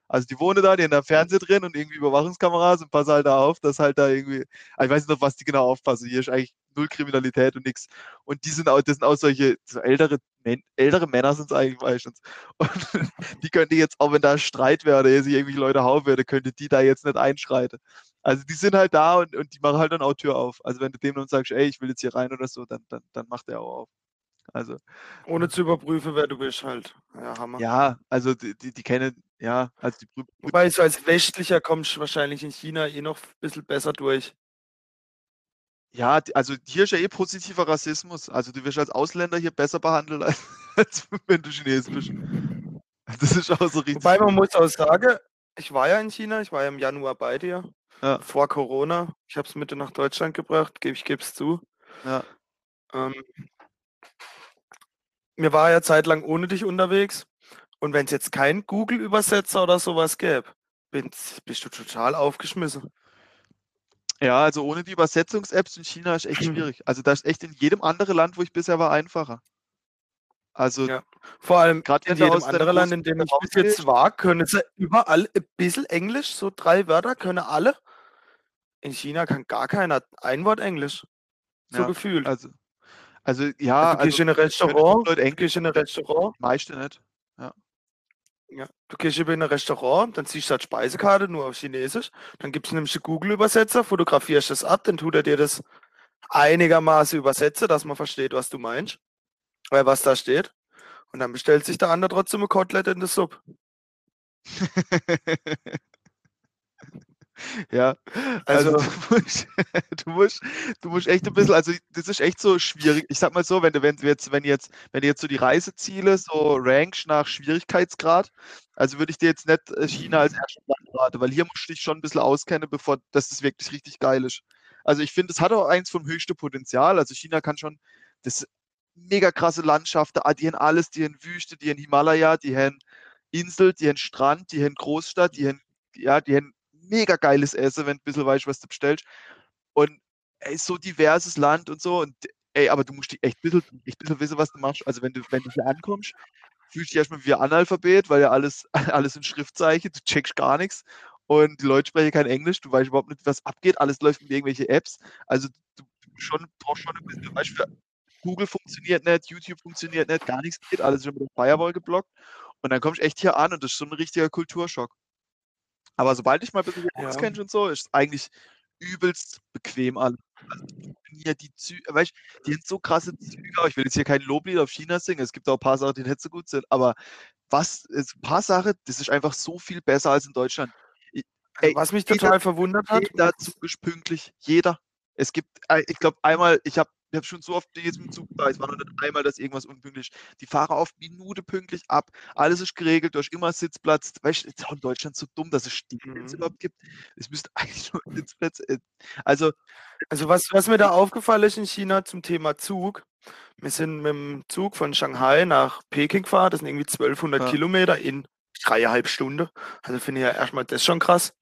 Also die wohnen da, die haben da Fernseher drin und irgendwie Überwachungskameras und passen halt da auf, dass halt da irgendwie, ich weiß nicht, auf was die genau aufpassen. Hier ist eigentlich null Kriminalität und nichts. Und die sind auch, das sind auch solche so ältere, ältere Männer sind es eigentlich meistens. Und die könnte jetzt, auch wenn da Streit wäre oder sich irgendwie Leute hauen würde, könnte die da jetzt nicht einschreiten. Also die sind halt da und, und die machen halt dann auch Tür auf. Also wenn du dem dann sagst, ey, ich will jetzt hier rein oder so, dann, dann, dann macht er auch auf. Also. Ohne zu überprüfen, wer du bist halt. Ja, Hammer. Ja, also die, die, die kennen, ja, also die Wobei so als Westlicher kommst du wahrscheinlich in China eh noch ein bisschen besser durch. Ja, also hier ist ja eh positiver Rassismus. Also du wirst als Ausländer hier besser behandelt, als, als wenn du Chinesisch bist. Das ist auch so richtig. Wobei man muss auch sagen, ich war ja in China, ich war ja im Januar bei dir, ja. vor Corona. Ich habe es Mitte nach Deutschland gebracht, gebe ich gebe es zu. Ja. Ähm, mir war ja zeitlang ohne dich unterwegs. Und wenn es jetzt keinen Google-Übersetzer oder sowas gäbe, bist du total aufgeschmissen. Ja, also ohne die Übersetzungs-Apps in China ist echt schwierig. Also da ist echt in jedem anderen Land, wo ich bisher war, einfacher. Also ja. vor allem gerade in jedem anderen Land, in dem ich bis jetzt war, können sie überall ein bisschen Englisch, so drei Wörter können alle. In China kann gar keiner ein Wort Englisch. So ja, gefühlt. Also, also ja. Also, du gehst also, in ein Restaurant, du gehst in ein Restaurant. Meiste nicht. Ja, du gehst über in ein Restaurant, dann siehst du halt Speisekarte nur auf Chinesisch, dann gibst du nämlich einen Google-Übersetzer, fotografierst das ab, dann tut er dir das einigermaßen übersetzen, dass man versteht, was du meinst, äh, was da steht. Und dann bestellt sich der andere trotzdem ein Kotelett in der Sub. Ja, also, also du, musst, du, musst, du musst echt ein bisschen, also das ist echt so schwierig. Ich sag mal so, wenn du, wenn du jetzt, wenn jetzt, wenn du jetzt so die Reiseziele so rankst nach Schwierigkeitsgrad, also würde ich dir jetzt nicht äh, China als erstes Land raten, weil hier musst du dich schon ein bisschen auskennen, bevor das ist wirklich richtig geil ist. Also ich finde, es hat auch eins vom höchsten Potenzial. Also China kann schon das mega krasse Landschaften, ah, die haben alles, die haben Wüste, die haben Himalaya, die haben Insel, die haben Strand, die haben Großstadt, die haben, ja, die haben mega geiles Essen, wenn du ein bisschen weißt, was du bestellst. Und ey, so diverses Land und so. Und ey, aber du musst dich echt ein bisschen, echt bisschen wissen, was du machst. Also wenn du, wenn du hier ankommst, fühlst du dich erstmal wie ein Analphabet, weil ja alles, alles in Schriftzeichen, du checkst gar nichts. Und die Leute sprechen kein Englisch, du weißt überhaupt nicht, was abgeht, alles läuft mit irgendwelchen Apps. Also du schon, brauchst schon ein bisschen, weißt du, Google funktioniert nicht, YouTube funktioniert nicht, gar nichts geht, alles ist mit der Firewall geblockt. Und dann komme ich echt hier an und das ist so ein richtiger Kulturschock. Aber sobald ich mal ein bisschen Ja. auskenne und so, ist es eigentlich übelst bequem alles. Also hier die Züge, weißt du, die haben so krasse Züge. Ich will jetzt hier kein Loblied auf China singen. Es gibt auch ein paar Sachen, die nicht so gut sind. Aber was, ein paar Sachen, das ist einfach so viel besser als in Deutschland. I- Ey, Was mich jeder- total verwundert hat, Jeder Zug ist pünktlich. Jeder. Es gibt, äh, ich glaube, einmal, ich habe ich hab schon so oft mit dem Zug da, es war noch nicht einmal, dass irgendwas unpünktlich. Die fahren auf Minute pünktlich ab. Alles ist geregelt, du hast immer Sitzplatz. Weißt du, ist auch in Deutschland so dumm, dass es Stehplätze Mhm. überhaupt gibt. Es müsste eigentlich nur Sitzplätze. äh, Also, Also was, was mir da aufgefallen ist in China zum Thema Zug, wir sind mit dem Zug von Shanghai nach Peking gefahren, das sind irgendwie 1200 Ja. Kilometer in dreieinhalb Stunden. Also finde ich ja erstmal das schon krass.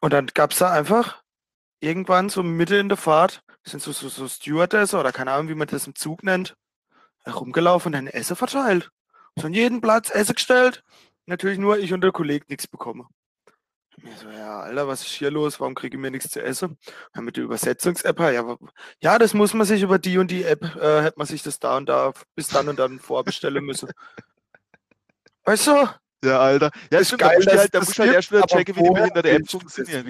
Und dann gab es da einfach irgendwann so Mitte in der Fahrt, sind so, so, so Stewardess oder keine Ahnung, wie man das im Zug nennt, herumgelaufen und dann Essen verteilt. So an jeden Platz Essen gestellt. Natürlich nur ich und der Kollege nichts bekommen. Mir so, ja, Alter, was ist hier los? Warum kriege ich mir nichts zu essen? Ja, mit der Übersetzungs-App, ja, ja, das muss man sich über die und die App, äh, hätte man sich das da und da bis dann und dann vorbestellen müssen. Weißt du? ja, Alter. Ja, ist stimmt, geil, halt, da musst du halt gibt, erst wieder checken, wie die behinderte App funktioniert.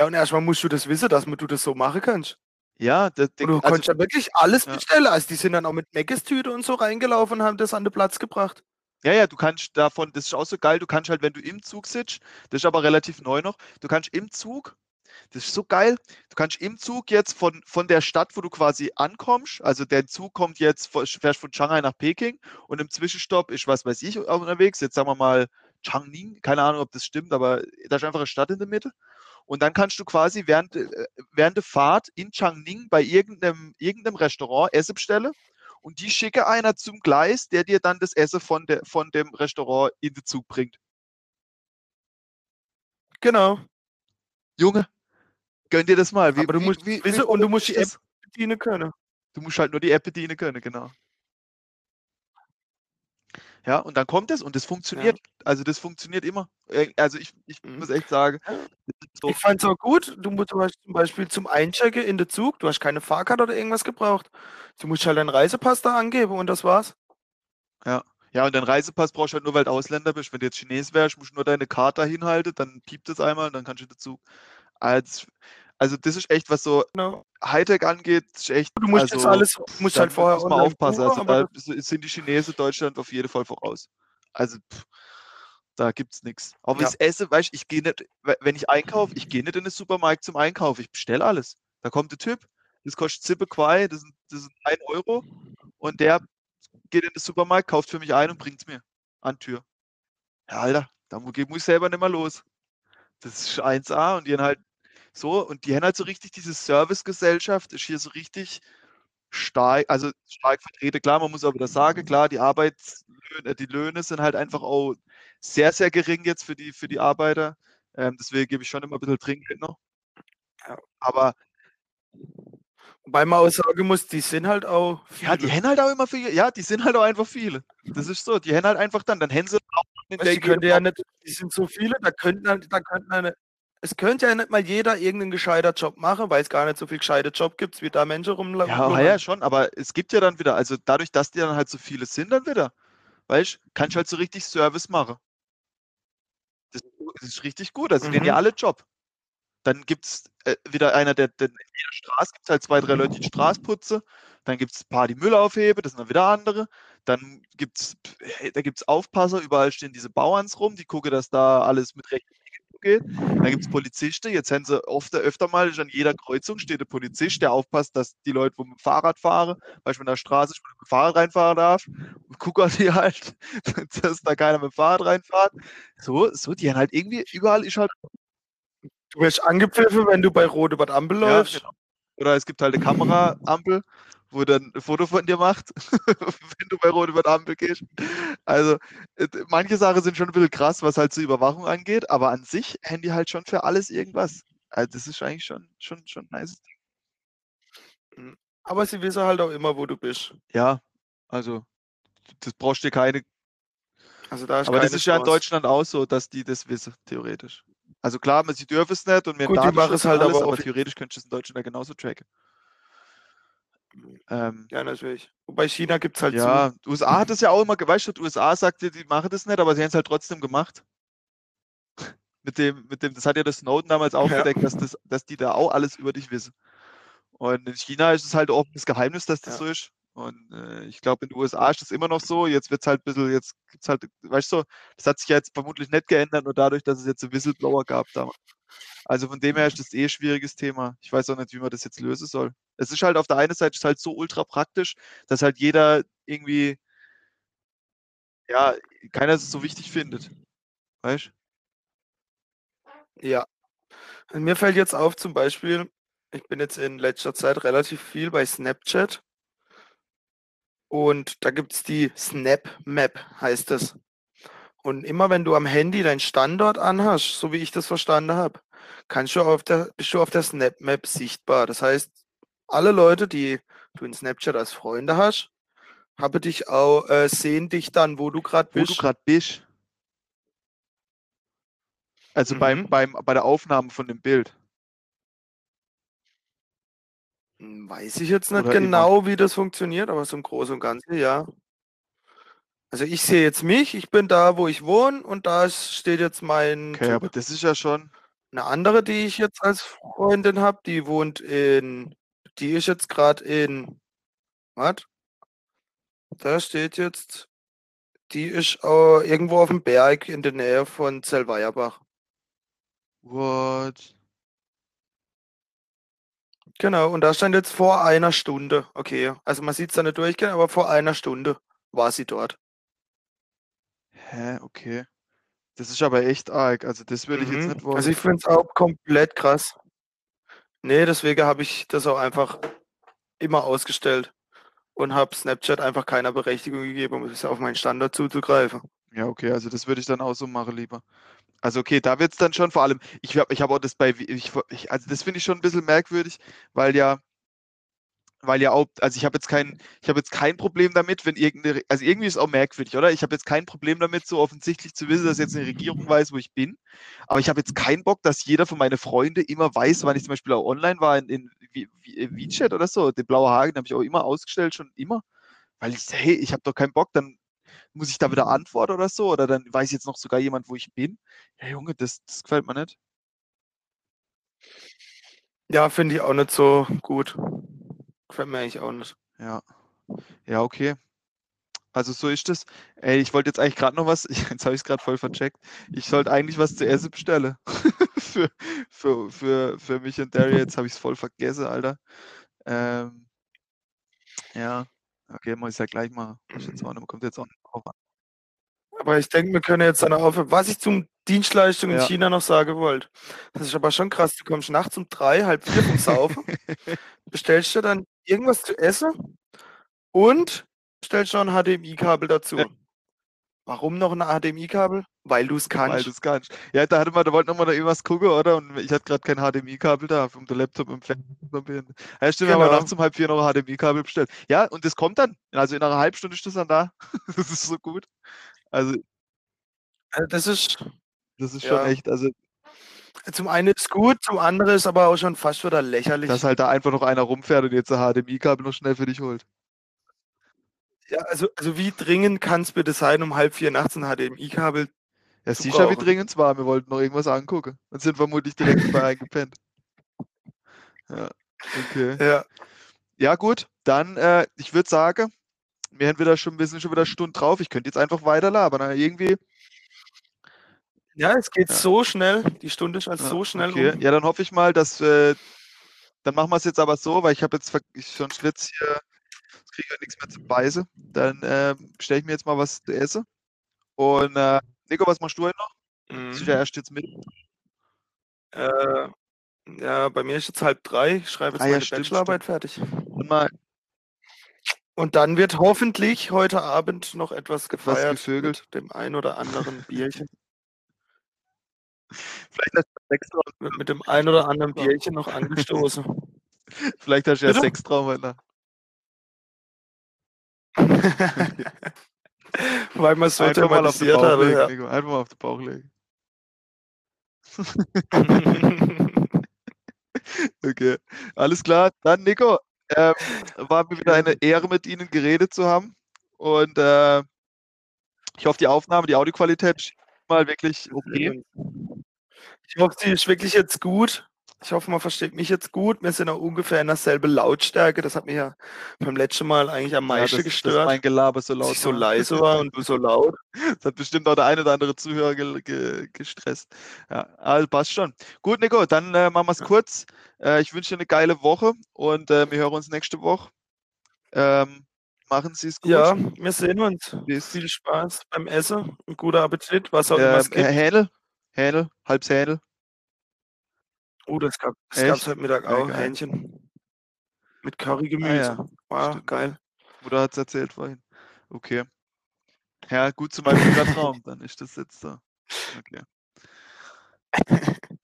Ja, und erstmal musst du das wissen, dass man du das so machen kannst. Ja, das, Und du also, konntest ja wirklich alles Ja. bestellen. Also die sind dann auch mit Meckes-Tüte und so reingelaufen und haben das an den Platz gebracht. Ja, ja, du kannst davon, das ist auch so geil, du kannst halt, wenn du im Zug sitzt, das ist aber relativ neu noch, du kannst im Zug, das ist so geil, du kannst im Zug jetzt von, von der Stadt, wo du quasi ankommst, also der Zug kommt jetzt, fährst von Shanghai nach Peking und im Zwischenstopp ist, was weiß ich, unterwegs, jetzt sagen wir mal Changning, keine Ahnung, ob das stimmt, aber da ist einfach eine Stadt in der Mitte. Und dann kannst du quasi während, äh, während der Fahrt in Changning bei irgendeinem, irgendeinem Restaurant Essen bestellen und die schicke einer zum Gleis, der dir dann das Essen von, der, von dem Restaurant in den Zug bringt. Genau. Junge, gönn dir das mal. Wie, Aber du musst wie, wie und du musst die das? Bedienen können. Du musst halt nur die App bedienen können, genau. Ja, und dann kommt es und das funktioniert. Also das funktioniert immer. Äh, Also ich, ich Mhm. muss echt sagen, Ja. so, Ich fand es auch gut. Du musst zum Beispiel- zum Einchecken in den Zug, du hast keine Fahrkarte oder irgendwas gebraucht. Du musst halt deinen Reisepass da angeben und das war's. ja. Ja, und dein Reisepass brauchst du halt nur, weil du Ausländer bist. Wenn du jetzt Chines wärst, musst du nur deine Karte hinhalten, dann piept es einmal und dann kannst du dazu. Also, also das ist echt, was so Genau. Hightech angeht, ist echt. Du musst also, jetzt alles, musst halt vorher muss man aufpassen. buchen, Also da sind die Chinesen Deutschland auf jeden Fall voraus. Also pff, da gibt's nichts. Aber Ja. das Essen, weißt du, ich gehe nicht, we- wenn ich einkaufe, ich gehe nicht in den Supermarkt zum Einkauf, ich bestelle alles. Da kommt der Typ, das kostet Zippe Quai, das sind, das sind 1 Euro und der geht in den Supermarkt, kauft für mich ein und bringt's mir an Tür. Ja, Alter, da mu- muss ich selber nicht mehr los. Das ist 1A und die haben halt so, und die haben halt so richtig diese Servicegesellschaft, ist hier so richtig stark, also stark vertreten. Klar, man muss aber das sagen, klar, die Arbeitslöhne, die Löhne sind halt einfach auch sehr, sehr gering jetzt für die, für die Arbeiter. Ähm, deswegen gebe ich schon immer ein bisschen Trinkgeld noch. Aber Wobei man auch sagen muss, die sind halt auch ja, die viele. haben halt auch immer viele, ja, die sind halt auch einfach viele. Das ist so, die haben halt einfach dann, dann haben sie auch Weißt, die ja nicht, die sind so viele, da könnten, halt- da könnten eine, es könnte ja nicht mal jeder irgendeinen gescheiter Job machen, weil es gar nicht so viel gescheite Job gibt, wie da Menschen rumlaufen. Ja, ja, schon, aber es gibt ja dann wieder, also dadurch, dass die dann halt so viele sind, dann wieder, weißt du, kannst du halt so richtig Service machen. Das, das ist richtig gut, also die haben ja Mhm. alle Job. Dann gibt es äh, wieder einer, der, der in jeder Straße gibt es halt zwei, drei Leute, die die Straße putzen. Dann gibt es ein paar, die Müll aufheben, das sind dann wieder andere. Dann gibt es, da gibt es Aufpasser, überall stehen diese Bauerns rum, die gucken, dass da alles mit Recht geht. Dann gibt es Polizisten, jetzt haben sie oft, öfter mal an jeder Kreuzung steht ein Polizist, der aufpasst, dass die Leute, wo mit dem Fahrrad fahren, beispielsweise an der Straße, du mit dem Fahrrad reinfahren darf, und gucken die halt, dass da keiner mit dem Fahrrad reinfährt. So, so, die haben halt irgendwie, überall ist halt Du wirst angepfiffen, wenn du bei Rot über die Ampel Ja, läufst. genau. Oder es gibt halt eine Kameraampel, wo dann ein Foto von dir macht, wenn du bei Rot über die Ampel gehst. Also, äh, manche Sachen sind schon ein bisschen krass, was halt zur Überwachung angeht, aber an sich haben die halt schon für alles irgendwas. Also, das ist eigentlich schon, schon, schon nice. Aber sie wissen halt auch immer, wo du bist. Ja, also, das brauchst du dir keine. Also da ist Aber das ist ja in. Deutschland auch so, dass die das wissen, theoretisch. Also klar, sie dürfen es nicht und wir haben Gut, die machen es halt alles, aber aber theoretisch könntest du es in Deutschland ja genauso tracken. Ähm, Ja, natürlich. Wobei China gibt es halt zu. ja, die USA hat das ja auch immer, weißt du, die USA sagte, die machen das nicht, aber sie haben es halt trotzdem gemacht. Mit dem, mit dem, das hat ja der Snowden damals aufgedeckt, dass, das, dass die da auch alles über dich wissen. Und in China ist es halt offenes Geheimnis, dass das Ja. so ist. Und äh, ich glaube, in den USA ist das immer noch so. Jetzt wird es halt ein bisschen, jetzt gibt es halt, weißt du, das hat sich ja jetzt vermutlich nicht geändert, nur dadurch, dass es jetzt einen Whistleblower gab damals. Also von dem her ist das eh ein schwieriges Thema. Ich weiß auch nicht, wie man das jetzt lösen soll. Es ist halt auf der einen Seite ist halt so ultra praktisch, dass halt jeder irgendwie, ja, keiner es so wichtig findet. Weißt? Ja. Und mir fällt jetzt auf, zum Beispiel, ich bin jetzt in letzter Zeit relativ viel bei Snapchat. Und da gibt es die Snap Map, heißt es. Und immer wenn du am Handy deinen Standort anhast, so wie ich das verstanden habe, kannst du auf der, bist du auf der Snap Map sichtbar. Das heißt, alle Leute, die du in Snapchat als Freunde hast, habe dich auch, äh, sehen dich dann, wo du gerade Wo bist. du gerade bist. Also beim, Mhm. beim, bei der Aufnahme von dem Bild. Hm, Weiß ich jetzt nicht Oder immer. genau, wie das funktioniert, aber so im Großen und Ganzen, ja. Also ich sehe jetzt mich, ich bin da, wo ich wohne und da steht jetzt mein Okay, Typ. aber das ist ja schon. Eine andere, die ich jetzt als Freundin habe, die wohnt in, die ist jetzt gerade in, was? Da steht jetzt, die ist äh, irgendwo auf dem Berg in der Nähe von Zellweierbach. What? Genau, und da stand jetzt vor einer Stunde. Okay, also man sieht es da nicht durchgehen, aber vor einer Stunde war sie dort. Hä, okay. Das ist aber echt arg. Also das würde ich jetzt Mhm. nicht wollen. Also ich finde es auch komplett krass. Nee, deswegen habe ich das auch einfach immer ausgestellt und habe Snapchat einfach keiner Berechtigung gegeben, um es auf meinen Standard zuzugreifen. Ja, okay, also das würde ich dann auch so machen lieber. Also okay, da wird es dann schon vor allem, ich habe ich hab auch das bei, ich, ich, also das finde ich schon ein bisschen merkwürdig, weil ja, weil ja auch, also ich habe jetzt kein, ich habe jetzt kein Problem damit, wenn irgendeine, also irgendwie ist es auch merkwürdig, oder? Ich habe jetzt kein Problem damit, so offensichtlich zu wissen, dass jetzt eine Regierung weiß, wo ich bin. Aber ich habe jetzt keinen Bock, dass jeder von meinen Freunden immer weiß, wann ich zum Beispiel auch online war in, in Vi- äh, WeChat oder so. Den blauen Haken habe ich auch immer ausgestellt, schon immer. Weil ich, hey, ich habe doch keinen Bock, dann muss ich da wieder antworten oder so? Oder dann weiß jetzt noch sogar jemand, wo ich bin. Ja, Junge, das, das gefällt mir nicht. Ja, finde ich auch nicht so gut. Gefällt mir eigentlich auch nicht. Ja. Ja, okay. Also so ist es. Ey, ich wollte jetzt eigentlich gerade noch was, jetzt habe ich es gerade voll vercheckt. Ich sollte eigentlich was zu essen bestellen. für, für, für, für mich und Daria. Jetzt habe ich es voll vergessen, Alter. Ähm, ja. Okay, muss ich ja gleich machen. Muss jetzt auch nicht, kommt jetzt auch nicht drauf an. Aber ich denke, wir können jetzt dann aufhören. Was ich zum Dienstleistung in Ja. China noch sagen wollte. Das ist aber schon krass. Du kommst nachts um drei, halb vier vom Saufen, bestellst dir dann irgendwas zu essen und bestellst noch ein HDMI-Kabel dazu. Ja. Warum noch ein HDMI-Kabel? Weil du es Weil kannst. du es kannst. Ja, da hatte man, da wollten wir noch irgendwas gucken, oder? Und ich hatte gerade kein HDMI-Kabel da, um den Laptop im Fernseher. Ja, stimmt, wir haben Genau. nachts um halb vier noch ein HDMI-Kabel bestellt. Ja, und das kommt dann. Also in einer halben Stunde ist das dann da. das ist so gut. Also, Also das ist das ist schon Ja. echt, also, zum einen ist gut, zum anderen ist aber auch schon fast wieder lächerlich. dass halt da einfach noch einer rumfährt und jetzt ein HDMI-Kabel noch schnell für dich holt. Ja, also, also wie dringend kann es bitte sein, um halb vier nachts ein HDMI-Kabel? Ja, siehst ja, wie brauchen. dringend es war. Wir wollten noch irgendwas angucken und sind vermutlich direkt bei eingepennt. Ja, okay. Ja, Ja, gut, dann, äh, ich würde sagen, wir, haben wieder schon, wir sind schon wieder Stunden drauf. Ich könnte jetzt einfach weiter labern. aber irgendwie. Ja es geht Ja. so schnell. Die Stunde ist also Ja, so schnell okay. um. Ja, dann hoffe ich mal, dass. Äh, dann machen wir es jetzt aber so, weil ich habe jetzt ich, sonst wird's hier. Ich kriege halt nichts mehr zu beißen. Dann äh, stelle ich mir jetzt mal was zu essen. Und äh, Nico, was machst du heute noch? Mhm. Ja erst jetzt mit. Äh, ja, bei mir ist jetzt halb drei. Ich schreibe jetzt Ah ja, meine stimmt, Bachelorarbeit fertig. Und mal Und dann wird hoffentlich heute Abend noch etwas gefeiert gevögelt. mit dem ein oder anderen Bierchen. Vielleicht hast du Sextraum, Wird mit dem ein oder anderen Bierchen noch angestoßen. vielleicht hast du ja Bitte? Sextraum Nacht. Weil man es so Einfach mal auf den Bauch hat. legen, Ja. Nico. Einfach mal auf den Bauch legen. Okay. Alles klar. Dann, Nico, Ähm, war mir wieder eine Ehre, mit Ihnen geredet zu haben. Und äh, ich hoffe, die Aufnahme, die Audioqualität ist mal wirklich okay. Ich hoffe, sie ist wirklich jetzt gut. Ich hoffe, man versteht mich jetzt gut. Wir sind auch ungefähr in derselben Lautstärke. Das hat mich ja beim letzten Mal eigentlich am meisten ja, das, gestört. Dass mein Gelaber so laut ich so leise war und du so laut. Das hat bestimmt auch der eine oder andere Zuhörer ge ge gestresst. Ja, also passt schon. Gut, Nico, dann äh, machen wir es ja. kurz. Äh, ich wünsche dir eine geile Woche und äh, wir hören uns nächste Woche. Ähm, machen Sie es gut. Ja, wir sehen uns. Viel Spaß beim Essen. Ein guter Appetit, was auch immer es ähm, gibt. Hähnel, Hähnel, halbs Hähnel. Oh, das gab es heute Mittag auch, ja, Hähnchen. Mit Currygemüse. Ah, ja. Wow, Stimmt. geil. Mutter hat es erzählt vorhin. Okay. Ja, gut zu meinem Traum, dann ist das jetzt so. Okay.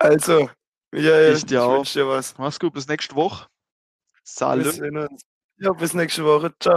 Also, Michael, ich, dir ich wünsche dir was. Mach's gut, bis nächste Woche. Salut. Ja, bis nächste Woche. Ciao.